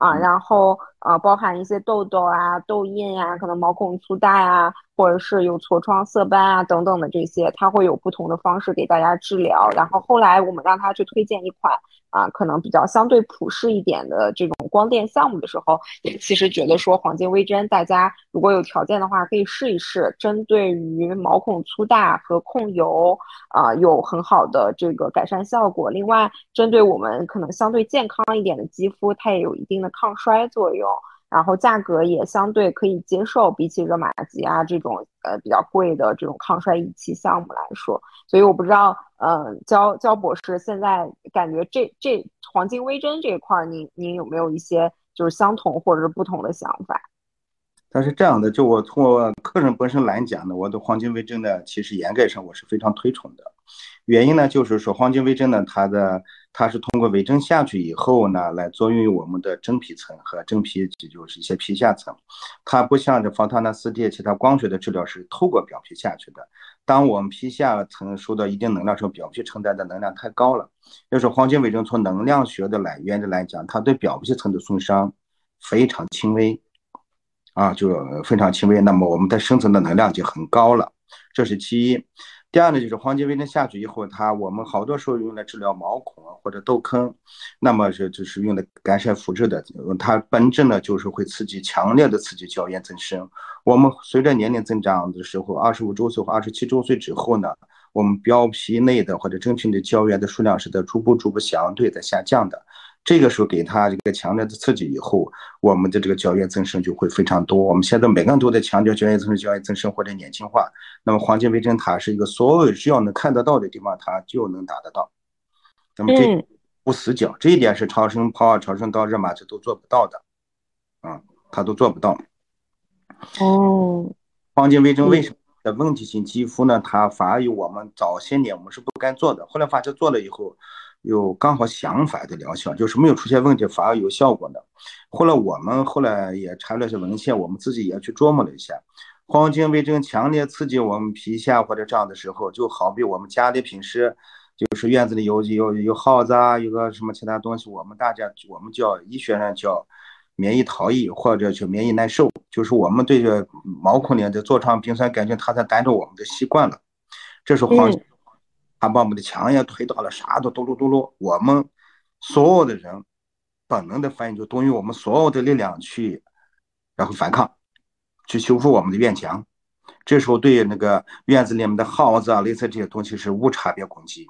啊，然后呃，包含一些痘痘啊、痘印啊，可能毛孔粗大呀，或者是有痤疮、色斑啊等等的这些，他会有不同的方式给大家治疗。然后后来我们让他去推荐一款。啊，可能比较相对普适一点的这种光电项目的时候，其实觉得说黄金微针，大家如果有条件的话可以试一试，针对于毛孔粗大和控油啊有很好的这个改善效果。另外，针对我们可能相对健康一点的肌肤，它也有一定的抗衰作用。然后价格也相对可以接受，比起热玛吉啊这种呃比较贵的这种抗衰仪器项目来说，所以我不知道，嗯，焦焦博士现在感觉这这黄金微针这一块，您您有没有一些就是相同或者是不同的想法？它是这样的，就我从我个人本身来讲呢，我的黄金微针呢，其实严格上我是非常推崇的。原因呢，就是说黄金微针呢，它的它是通过微针下去以后呢，来作用于我们的真皮层和真皮，也就是一些皮下层。它不像这防弹纳斯蒂其他光学的治疗是透过表皮下去的。当我们皮下层受到一定能量时候，表皮承担的能量太高了。要说黄金微针从能量学的来源的来讲，它对表皮层的损伤非常轻微，啊，就非常轻微。那么我们的生成的能量就很高了，这是其一。第二呢，就是黄金微针下去以后，它我们好多时候用来治疗毛孔或者痘坑，那么是就是用来改善肤质的。它本质呢就是会刺激强烈的刺激胶原增生。我们随着年龄增长的时候，二十五周岁或二十七周岁之后呢，我们表皮内的或者真皮的胶原的数量是在逐步逐步相对在下降的。这个时候给他一个强烈的刺激以后，我们的这个胶原增生就会非常多。我们现在每个人都在强调胶原增生、胶原增生或者年轻化。那么黄金微针它是一个所有只要能看得到的地方，它就能达得到。那么这不死角，这一点是超声波、超声刀、热玛吉都做不到的，啊，它都做不到。哦，黄金微针为什么的问题性肌肤呢？它反而有我们早些年我们是不敢做的，后来发现做了以后。有刚好相反的疗效，就是没有出现问题，反而有效果的。后来我们后来也查了些文献，我们自己也去琢磨了一下，黄金微针强烈刺激我们皮下或者这样的时候，就好比我们家里平时就是院子里有有有耗子啊，有个什么其他东西，我们大家我们叫医学上叫免疫逃逸或者叫免疫耐受，就是我们对着毛孔里的痤疮、丙酸杆菌，它在带着我们的习惯了，这是黄。他把我们的墙也推倒了，啥都嘟噜嘟噜。我们所有的人本能的反应就动用我们所有的力量去，然后反抗，去修复我们的院墙。这时候对那个院子里面的耗子啊、类似这些东西是无差别攻击。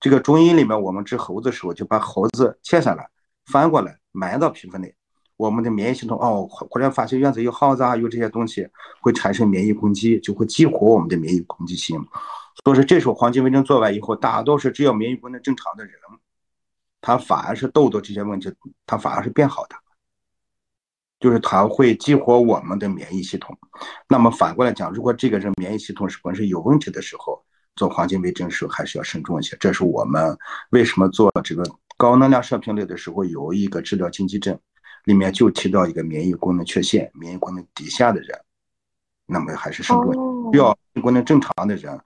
这个中医里面，我们治猴子的时候就把猴子切下来，翻过来埋到皮肤内。我们的免疫系统哦，忽然发现院子有耗子啊，有这些东西会产生免疫攻击，就会激活我们的免疫攻击性。所以说，这时候黄金微针做完以后，大多数只要免疫功能正常的人，他反而是痘痘这些问题，他反而是变好的，就是他会激活我们的免疫系统。那么反过来讲，如果这个人免疫系统是本身有问题的时候，做黄金微针时候还是要慎重一些。这是我们为什么做这个高能量射频类的时候有一个治疗禁忌症，里面就提到一个免疫功能缺陷、免疫功能低下的人，那么还是慎重，需要功能正常的人。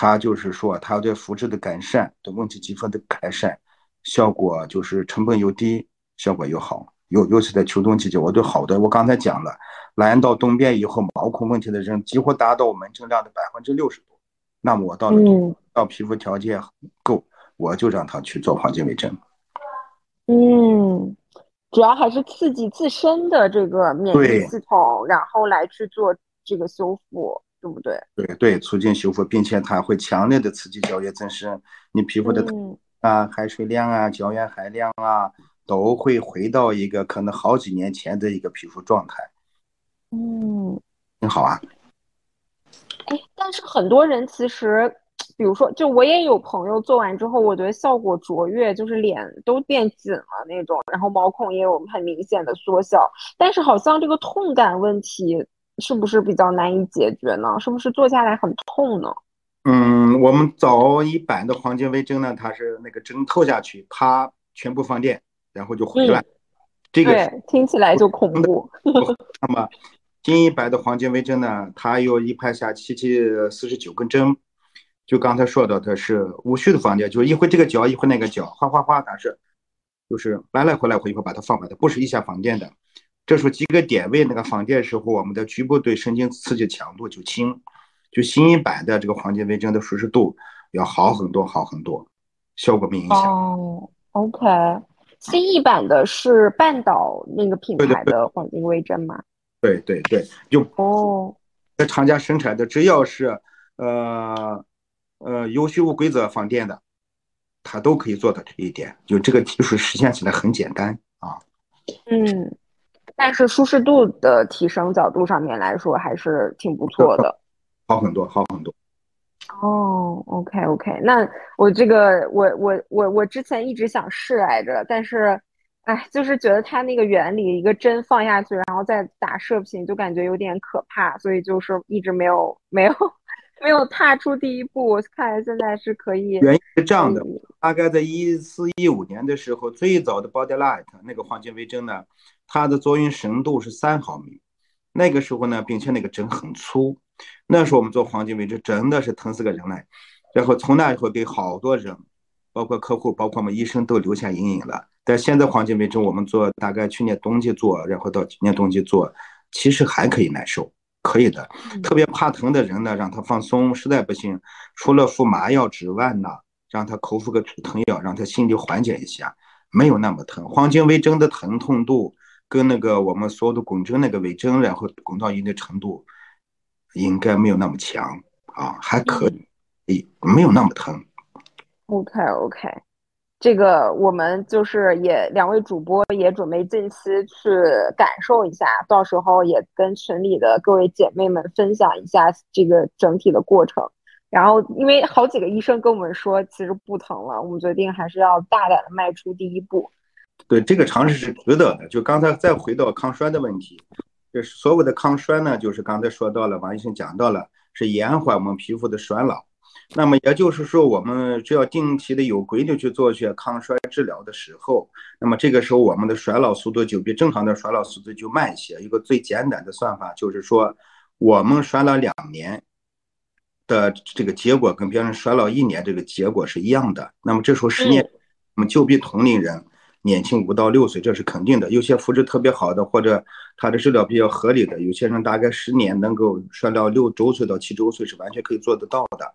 他就是说，他对肤质的改善、对问题肌肤的改善，效果就是成本又低，效果又好。尤尤其在秋冬季节，我对好的，我刚才讲了，来到东边以后，毛孔问题的人几乎达到门诊量的百分之六十多。那么我到了冬，到皮肤条件够，我就让他去做黄金微针。嗯，主要还是刺激自身的这个免疫系统，然后来去做这个修复。对不对？对对，促进修复，并且它会强烈的刺激胶原增生，你皮肤的啊含水量啊、胶原含量啊，都会回到一个可能好几年前的一个皮肤状态。嗯，挺好啊。哎，但是很多人其实，比如说，就我也有朋友做完之后，我觉得效果卓越，就是脸都变紧了那种，然后毛孔也有很明显的缩小，但是好像这个痛感问题。是不是比较难以解决呢？是不是做下来很痛呢？嗯，我们早一版的黄金微针呢，它是那个针透下去，啪，全部放电，然后就回来。这个听起来就恐怖。那么新一版的黄金微针呢，它有一排下七七四十九根针，就刚才说的，它是无序的放电，就一会这个角，一会那个角，哗哗哗，它是就是来来回来回，一会把它放回来，不是一下放电的。这时候几个点位那个放电时候，我们的局部对神经刺激强度就轻，就新一版的这个黄金微针的舒适度要好很多，好很多，效果没影响。哦，OK，新一版的是半岛那个品牌的黄金微针吗？对对对，就哦，在厂家生产的，只要是呃呃有序无规则放电的，它都可以做到这一点。就这个技术实现起来很简单啊。嗯。但是舒适度的提升角度上面来说，还是挺不错的，好很多，好很多。哦，OK OK，那我这个我我我我之前一直想试来着，但是，哎，就是觉得它那个原理，一个针放下去，然后再打射频，就感觉有点可怕，所以就是一直没有没有 没有踏出第一步，看来现在是可以。原因是这样的，大概在一四一五年的时候，最早的 Body Light 那个黄金微针呢，它的作用深度是三毫米。那个时候呢，并且那个针很粗，那时候我们做黄金微针真的是疼死个人来。然后从那以后给好多人，包括客户，包括我们医生都留下阴影了。但现在黄金微针我们做，大概去年冬季做，然后到今年冬季做，其实还可以耐受。可以的，特别怕疼的人呢，让他放松。实在不行，除了敷麻药之外呢，让他口服个止疼药，让他心里缓解一下，没有那么疼。黄金微针的疼痛度跟那个我们所有的滚针那个尾针，然后滚到一定程度，应该没有那么强啊，还可以，没有那么疼。OK OK。这个我们就是也两位主播也准备近期去感受一下，到时候也跟群里的各位姐妹们分享一下这个整体的过程。然后因为好几个医生跟我们说其实不疼了，我们决定还是要大胆的迈出第一步。对，这个尝试是值得的。就刚才再回到抗衰的问题，就是所谓的抗衰呢，就是刚才说到了，王医生讲到了，是延缓我们皮肤的衰老。那么也就是说，我们只要定期的有规律去做些抗衰治疗的时候，那么这个时候我们的衰老速度就比正常的衰老速度就慢一些。一个最简单的算法就是说，我们衰老两年的这个结果跟别人衰老一年这个结果是一样的。那么这时候十年，我们就比同龄人年轻五到六岁，这是肯定的。有些肤质特别好的或者他的治疗比较合理的，有些人大概十年能够衰老六周岁到七周岁是完全可以做得到的。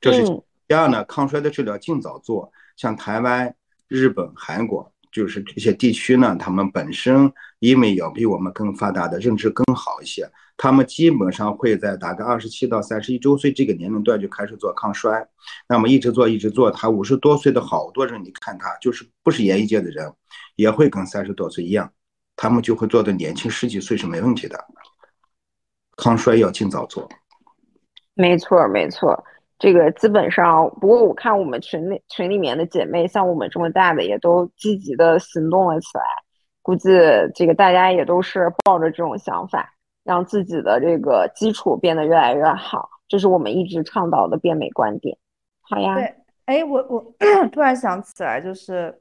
这是第二呢，抗衰的治疗尽早做，像台湾、日本、韩国，就是这些地区呢，他们本身因为要比我们更发达的认知更好一些，他们基本上会在大概二十七到三十一周岁这个年龄段就开始做抗衰，那么一直做一直做，他五十多岁的好多人，你看他就是不是演艺界的人，也会跟三十多岁一样，他们就会做的年轻十几岁是没问题的，抗衰要尽早做，没错没错。这个基本上，不过我看我们群里群里面的姐妹，像我们这么大的，也都积极的行动了起来。估计这个大家也都是抱着这种想法，让自己的这个基础变得越来越好，这是我们一直倡导的变美观点。好呀。对，哎，我我 突然想起来，就是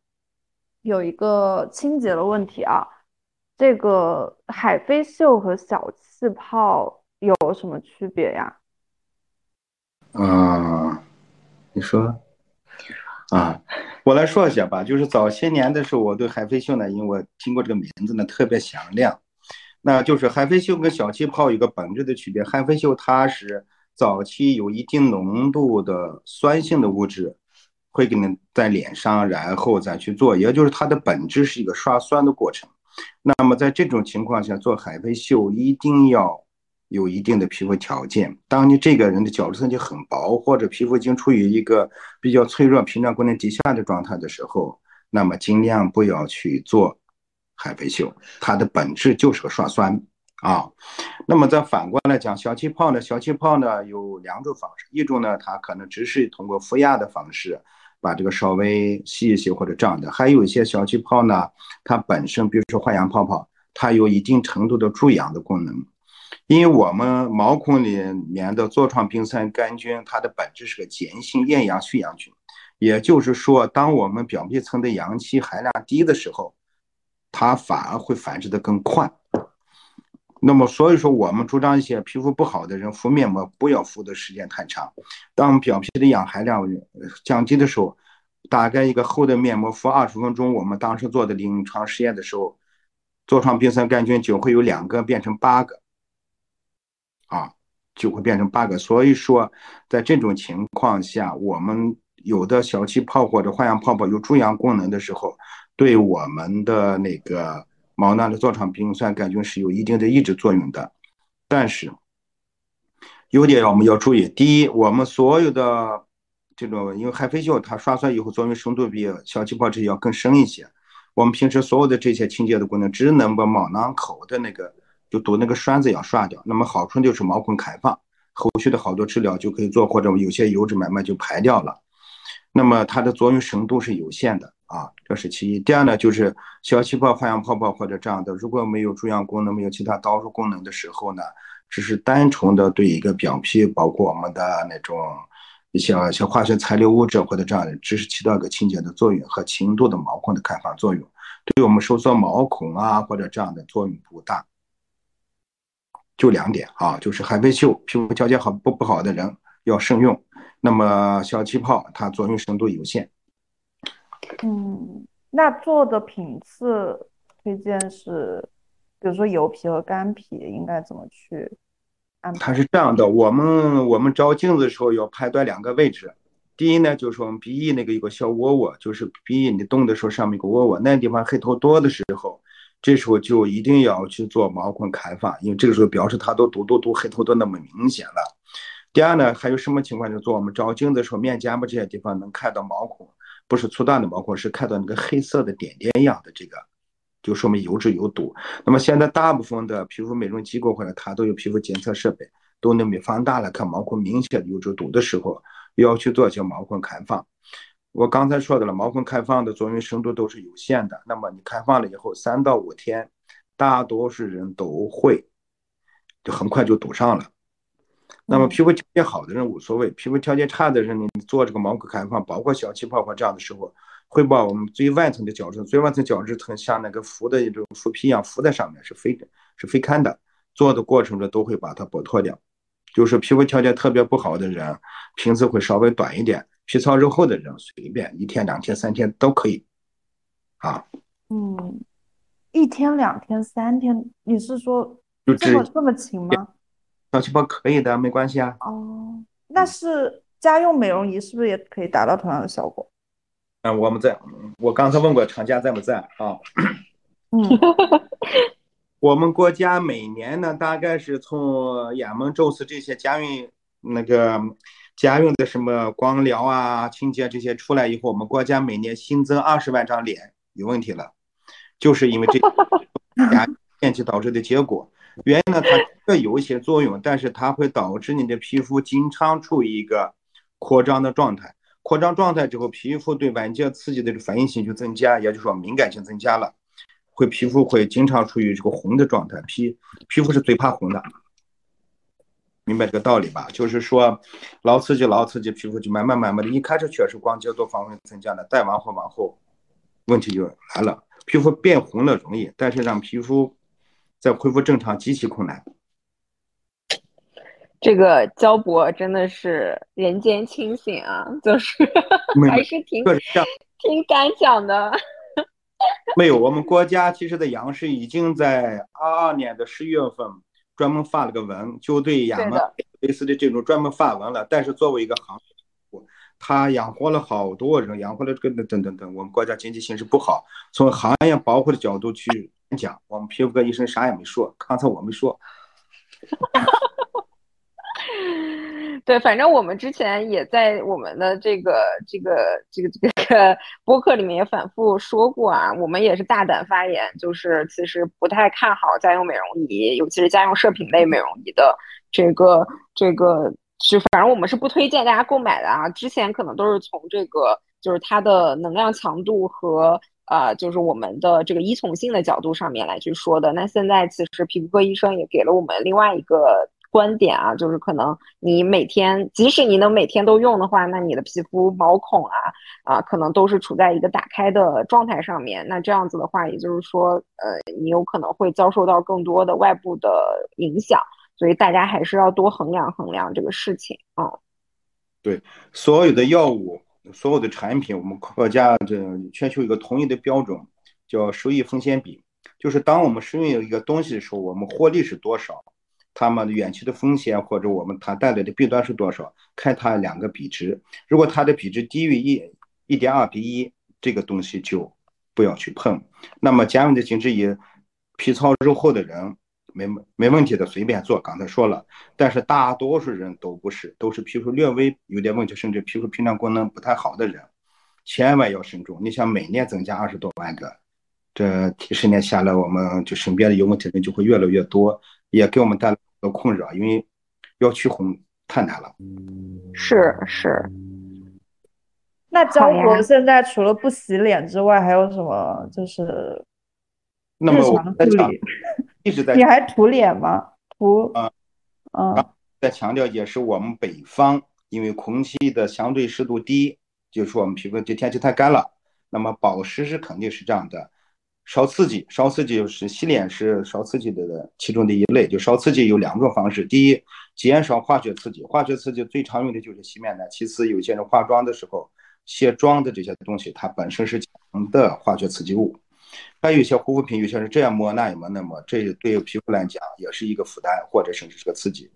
有一个清洁的问题啊，这个海飞秀和小气泡有什么区别呀？啊，你说，啊，我来说一下吧。就是早些年的时候，我对海飞秀呢，因为我听过这个名字呢，特别响亮。那就是海飞秀跟小气泡有个本质的区别。海飞秀它是早期有一定浓度的酸性的物质，会给你在脸上，然后再去做，也就是它的本质是一个刷酸的过程。那么在这种情况下做海飞秀，一定要。有一定的皮肤条件，当你这个人的角质层就很薄，或者皮肤已经处于一个比较脆弱、屏障功能低下的状态的时候，那么尽量不要去做海飞秀，它的本质就是个刷酸啊。那么再反过来讲，小气泡呢？小气泡呢有两种方式，一种呢它可能只是通过负压的方式把这个稍微吸一吸或者胀的，还有一些小气泡呢，它本身比如说化氧泡泡，它有一定程度的助氧的功能。因为我们毛孔里面的痤疮丙酸杆菌，它的本质是个碱性厌氧蓄氧菌，也就是说，当我们表皮层的氧气含量低的时候，它反而会繁殖的更快。那么，所以说我们主张一些皮肤不好的人敷面膜不要敷的时间太长。当表皮的氧含量降低的时候，大概一个厚的面膜敷二十分钟，我们当时做的临床实验的时候，痤疮病酸杆菌就会有两个变成八个。啊，就会变成八个。所以说，在这种情况下，我们有的小气泡或者化氧泡泡有助氧功能的时候，对我们的那个毛囊的痤疮丙酸杆菌是有一定的抑制作用的。但是，有点我们要注意：第一，我们所有的这种，因为海飞秀它刷酸以后作用深度比小气泡这些要更深一些。我们平时所有的这些清洁的功能，只能把毛囊口的那个。就堵那个栓子要刷掉，那么好处就是毛孔开放，后续的好多治疗就可以做，或者有些油脂慢慢就排掉了。那么它的作用深度是有限的，啊，这是其一。第二呢，就是小气泡、发养泡泡或者这样的，如果没有注氧功能、没有其他导入功能的时候呢，只是单纯的对一个表皮，包括我们的那种一些像化学残留物质或者这样的，只是起到一个清洁的作用和轻度的毛孔的开放作用，对我们收缩毛孔啊或者这样的作用不大。就两点啊，就是海飞秀皮肤条件好不不好的人要慎用。那么小气泡它作用深度有限。嗯，那做的品次推荐是，比如说油皮和干皮应该怎么去安排？它是这样的，我们我们照镜子的时候要判断两个位置。第一呢，就是我们鼻翼那个有个小窝窝，就是鼻翼你动的时候上面有个窝窝，那地方黑头多的时候。这时候就一定要去做毛孔开放，因为这个时候表示它都堵堵堵黑头都那么明显了。第二呢，还有什么情况？就做我们照镜子的时候，面颊部这些地方能看到毛孔，不是粗大的毛孔，是看到那个黑色的点点一样的这个，就说明油脂有堵。那么现在大部分的皮肤美容机构或者它都有皮肤检测设备，都能被放大了看毛孔明显的油脂堵的时候，要去做些毛孔开放。我刚才说的了，毛孔开放的作用深度都是有限的。那么你开放了以后，三到五天，大多数人都会，就很快就堵上了。那么皮肤条件好的人无所谓，皮肤条件差的人，你做这个毛孔开放，包括小气泡泡这样的时候，会把我们最外层的角质，最外层角质层像那个浮的一种浮皮一样浮在上面，是非是非看的。做的过程中都会把它剥脱掉。就是皮肤条件特别不好的人，频次会稍微短一点。皮糙肉厚的人随便一天两天三天都可以，啊，嗯，一天两天三天，你是说这么这么勤吗？小气泡可以的，没关系啊。哦，那是家用美容仪是不是也可以达到同样的效果？嗯，我们在，我刚才问过厂家在不在啊？嗯，我们国家每年呢，大概是从眼门、宙斯这些家用那个。家用的什么光疗啊、清洁这些出来以后，我们国家每年新增二十万张脸有问题了，就是因为这牙 面积导致的结果。原因呢，它会有一些作用，但是它会导致你的皮肤经常处于一个扩张的状态。扩张状态之后，皮肤对外界刺激的反应性就增加，也就是说敏感性增加了，会皮肤会经常处于这个红的状态。皮皮肤是最怕红的。明白这个道理吧？就是说，老刺激，老刺激，皮肤就慢慢慢慢的，一开始确实光接触方面增加了，再往后往后，问题就来了。皮肤变红了容易，但是让皮肤再恢复正常极其困难。这个焦博真的是人间清醒啊，就是 还是挺挺敢讲的。没有，我们国家其实的央视已经在二二年的十一月份。专门发了个文，就对亚麻类似的这种专门发文了。但是作为一个行业，他养活了好多人，养活了这个等等等。我们国家经济形势不好，从行业保护的角度去讲，我们皮肤科医生啥也没说。刚才我没说。对，反正我们之前也在我们的这个这个这个这个播客里面也反复说过啊，我们也是大胆发言，就是其实不太看好家用美容仪，尤其是家用射频类美容仪的这个这个，是反正我们是不推荐大家购买的啊。之前可能都是从这个就是它的能量强度和呃就是我们的这个依从性的角度上面来去说的。那现在其实皮肤科医生也给了我们另外一个。观点啊，就是可能你每天，即使你能每天都用的话，那你的皮肤毛孔啊啊，可能都是处在一个打开的状态上面。那这样子的话，也就是说，呃，你有可能会遭受到更多的外部的影响。所以大家还是要多衡量衡量这个事情啊。对，所有的药物，所有的产品，我们国家这全球一个统一的标准，叫收益风险比，就是当我们使用一个东西的时候，我们获利是多少。它们远期的风险或者我们它带来的弊端是多少？看它两个比值，如果它的比值低于一一点二比一，这个东西就不要去碰。那么家用的紧致仪，皮糙肉厚的人没没问题的随便做。刚才说了，但是大多数人都不是，都是皮肤略微有点问题，甚至皮肤屏障功能不太好的人，千万要慎重。你想每年增加二十多万个，这几十年下来，我们就身边的有问题的人就会越来越多，也给我们带来。困扰，因为要去红太难了。是是。那焦好呀博现在除了不洗脸之外，还有什么就是那么我日常在讲护理？一直在你还涂脸吗？涂，啊嗯在强调，也是我们北方，因为空气的相对湿度低，就是我们皮肤这天气太干了，那么保湿是肯定是这样的。烧刺激，烧刺激就是洗脸是烧刺激的其中的一类。就烧刺激有两种方式，第一，减少化学刺激，化学刺激最常用的就是洗面奶。其次，有些人化妆的时候卸妆的这些东西，它本身是强的化学刺激物。还有一些护肤品，有些人这样抹那样抹那抹，这对皮肤来讲也是一个负担，或者甚至是个刺激。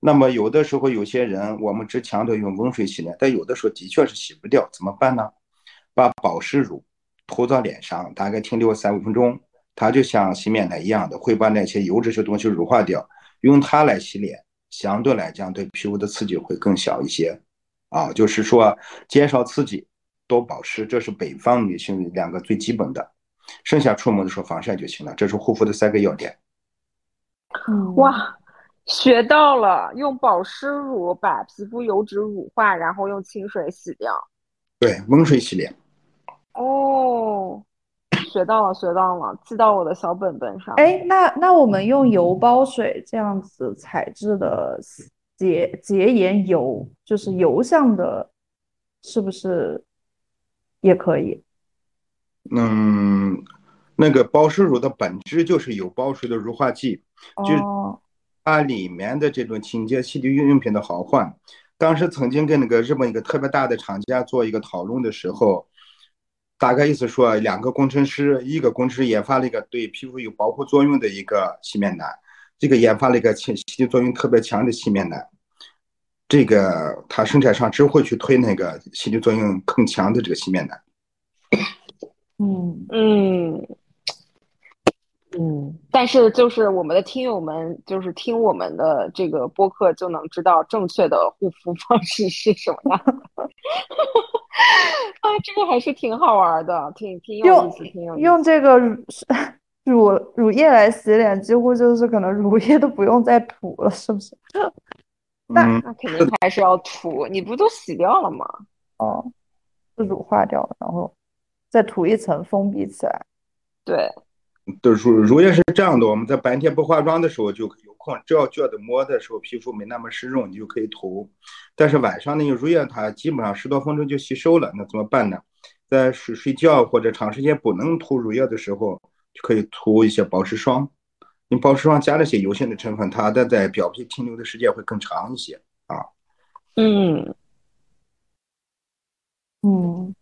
那么有的时候有些人，我们只强调用温水洗脸，但有的时候的确是洗不掉，怎么办呢？把保湿乳涂到脸上，大概停留三五分钟，它就像洗面奶一样的，会把那些油脂些东西乳化掉。用它来洗脸，相对来讲对皮肤的刺激会更小一些。啊，就是说减少刺激，多保湿，这是北方女性两个最基本的。剩下出门的时候防晒就行了，这是护肤的三个要点。嗯，哇，学到了，用保湿乳把皮肤油脂乳化，然后用清水洗掉。对，温水洗脸。哦，学到了，学到了，记到我的小本本上。哎，那那我们用油包水这样子材质的洁洁颜油，就是油相的，是不是也可以？嗯，那个保湿乳的本质就是有保水的乳化剂，就是哦，它里面的这种清洁洗涤用品的好坏。当时曾经跟那个日本一个特别大的厂家做一个讨论的时候，大概意思说，两个工程师，一个工程师研发了一个对皮肤有保护作用的一个洗面奶，这个研发了一个清洗涤作用特别强的洗面奶。这个它生产商只会去推那个洗涤作用更强的这个洗面奶。嗯，嗯嗯，但是就是我们的听友们，就是听我们的这个播客就能知道正确的护肤方式是什么样的。啊，这个还是挺好玩的，挺挺有意思，挺有意用。这个乳 乳乳液来洗脸，几乎就是可能乳液都不用再涂了，是不是？那嗯，那肯定还是要涂，你不都洗掉了吗？哦，是乳化掉了，然后再涂一层封闭起来。对，对，乳乳液是这样的，我们在白天不化妆的时候就有空，只要觉得摸的时候皮肤没那么湿润，你就可以涂。但是晚上那个乳液它基本上十多分钟就吸收了，那怎么办呢？在睡睡觉或者长时间不能涂乳液的时候，就可以涂一些保湿霜。你保湿霜加了些油性的成分，它的在表皮停留的时间会更长一些啊。嗯嗯，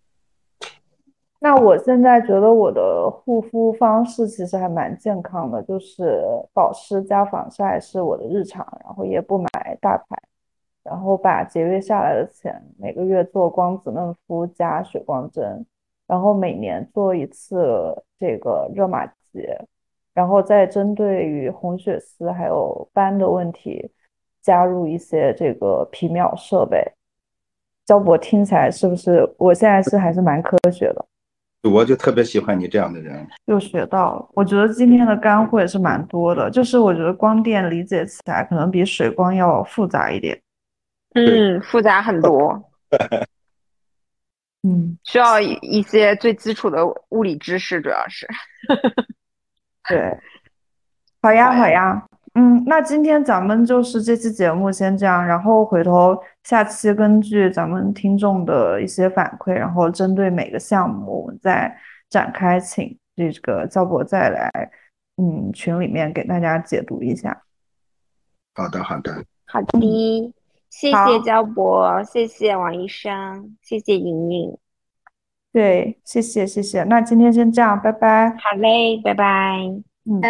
那我现在觉得我的护肤方式其实还蛮健康的，就是保湿加防晒是我的日常，然后也不买大牌，然后把节约下来的钱每个月做光子嫩肤加水光针，然后每年做一次这个热玛吉，然后再针对于红血丝还有斑的问题，加入一些这个皮秒设备。焦博听起来是不是？我现在是还是蛮科学的，我就特别喜欢你这样的人。又学到了。我觉得今天的干货也是蛮多的，就是我觉得光电理解起来可能比水光要复杂一点。嗯，复杂很多，嗯，需要一一些最基础的物理知识，主要是。对，好呀好呀，嗯，那今天咱们就是这期节目先这样，然后回头下期根据咱们听众的一些反馈，然后针对每个项目，我们再展开，请这个焦博再来，嗯，群里面给大家解读一下。好的，好的，好的，谢谢焦博，谢谢王医生，谢谢莹莹。对，谢谢谢谢，那今天先这样，拜拜。好嘞，拜拜。嗯。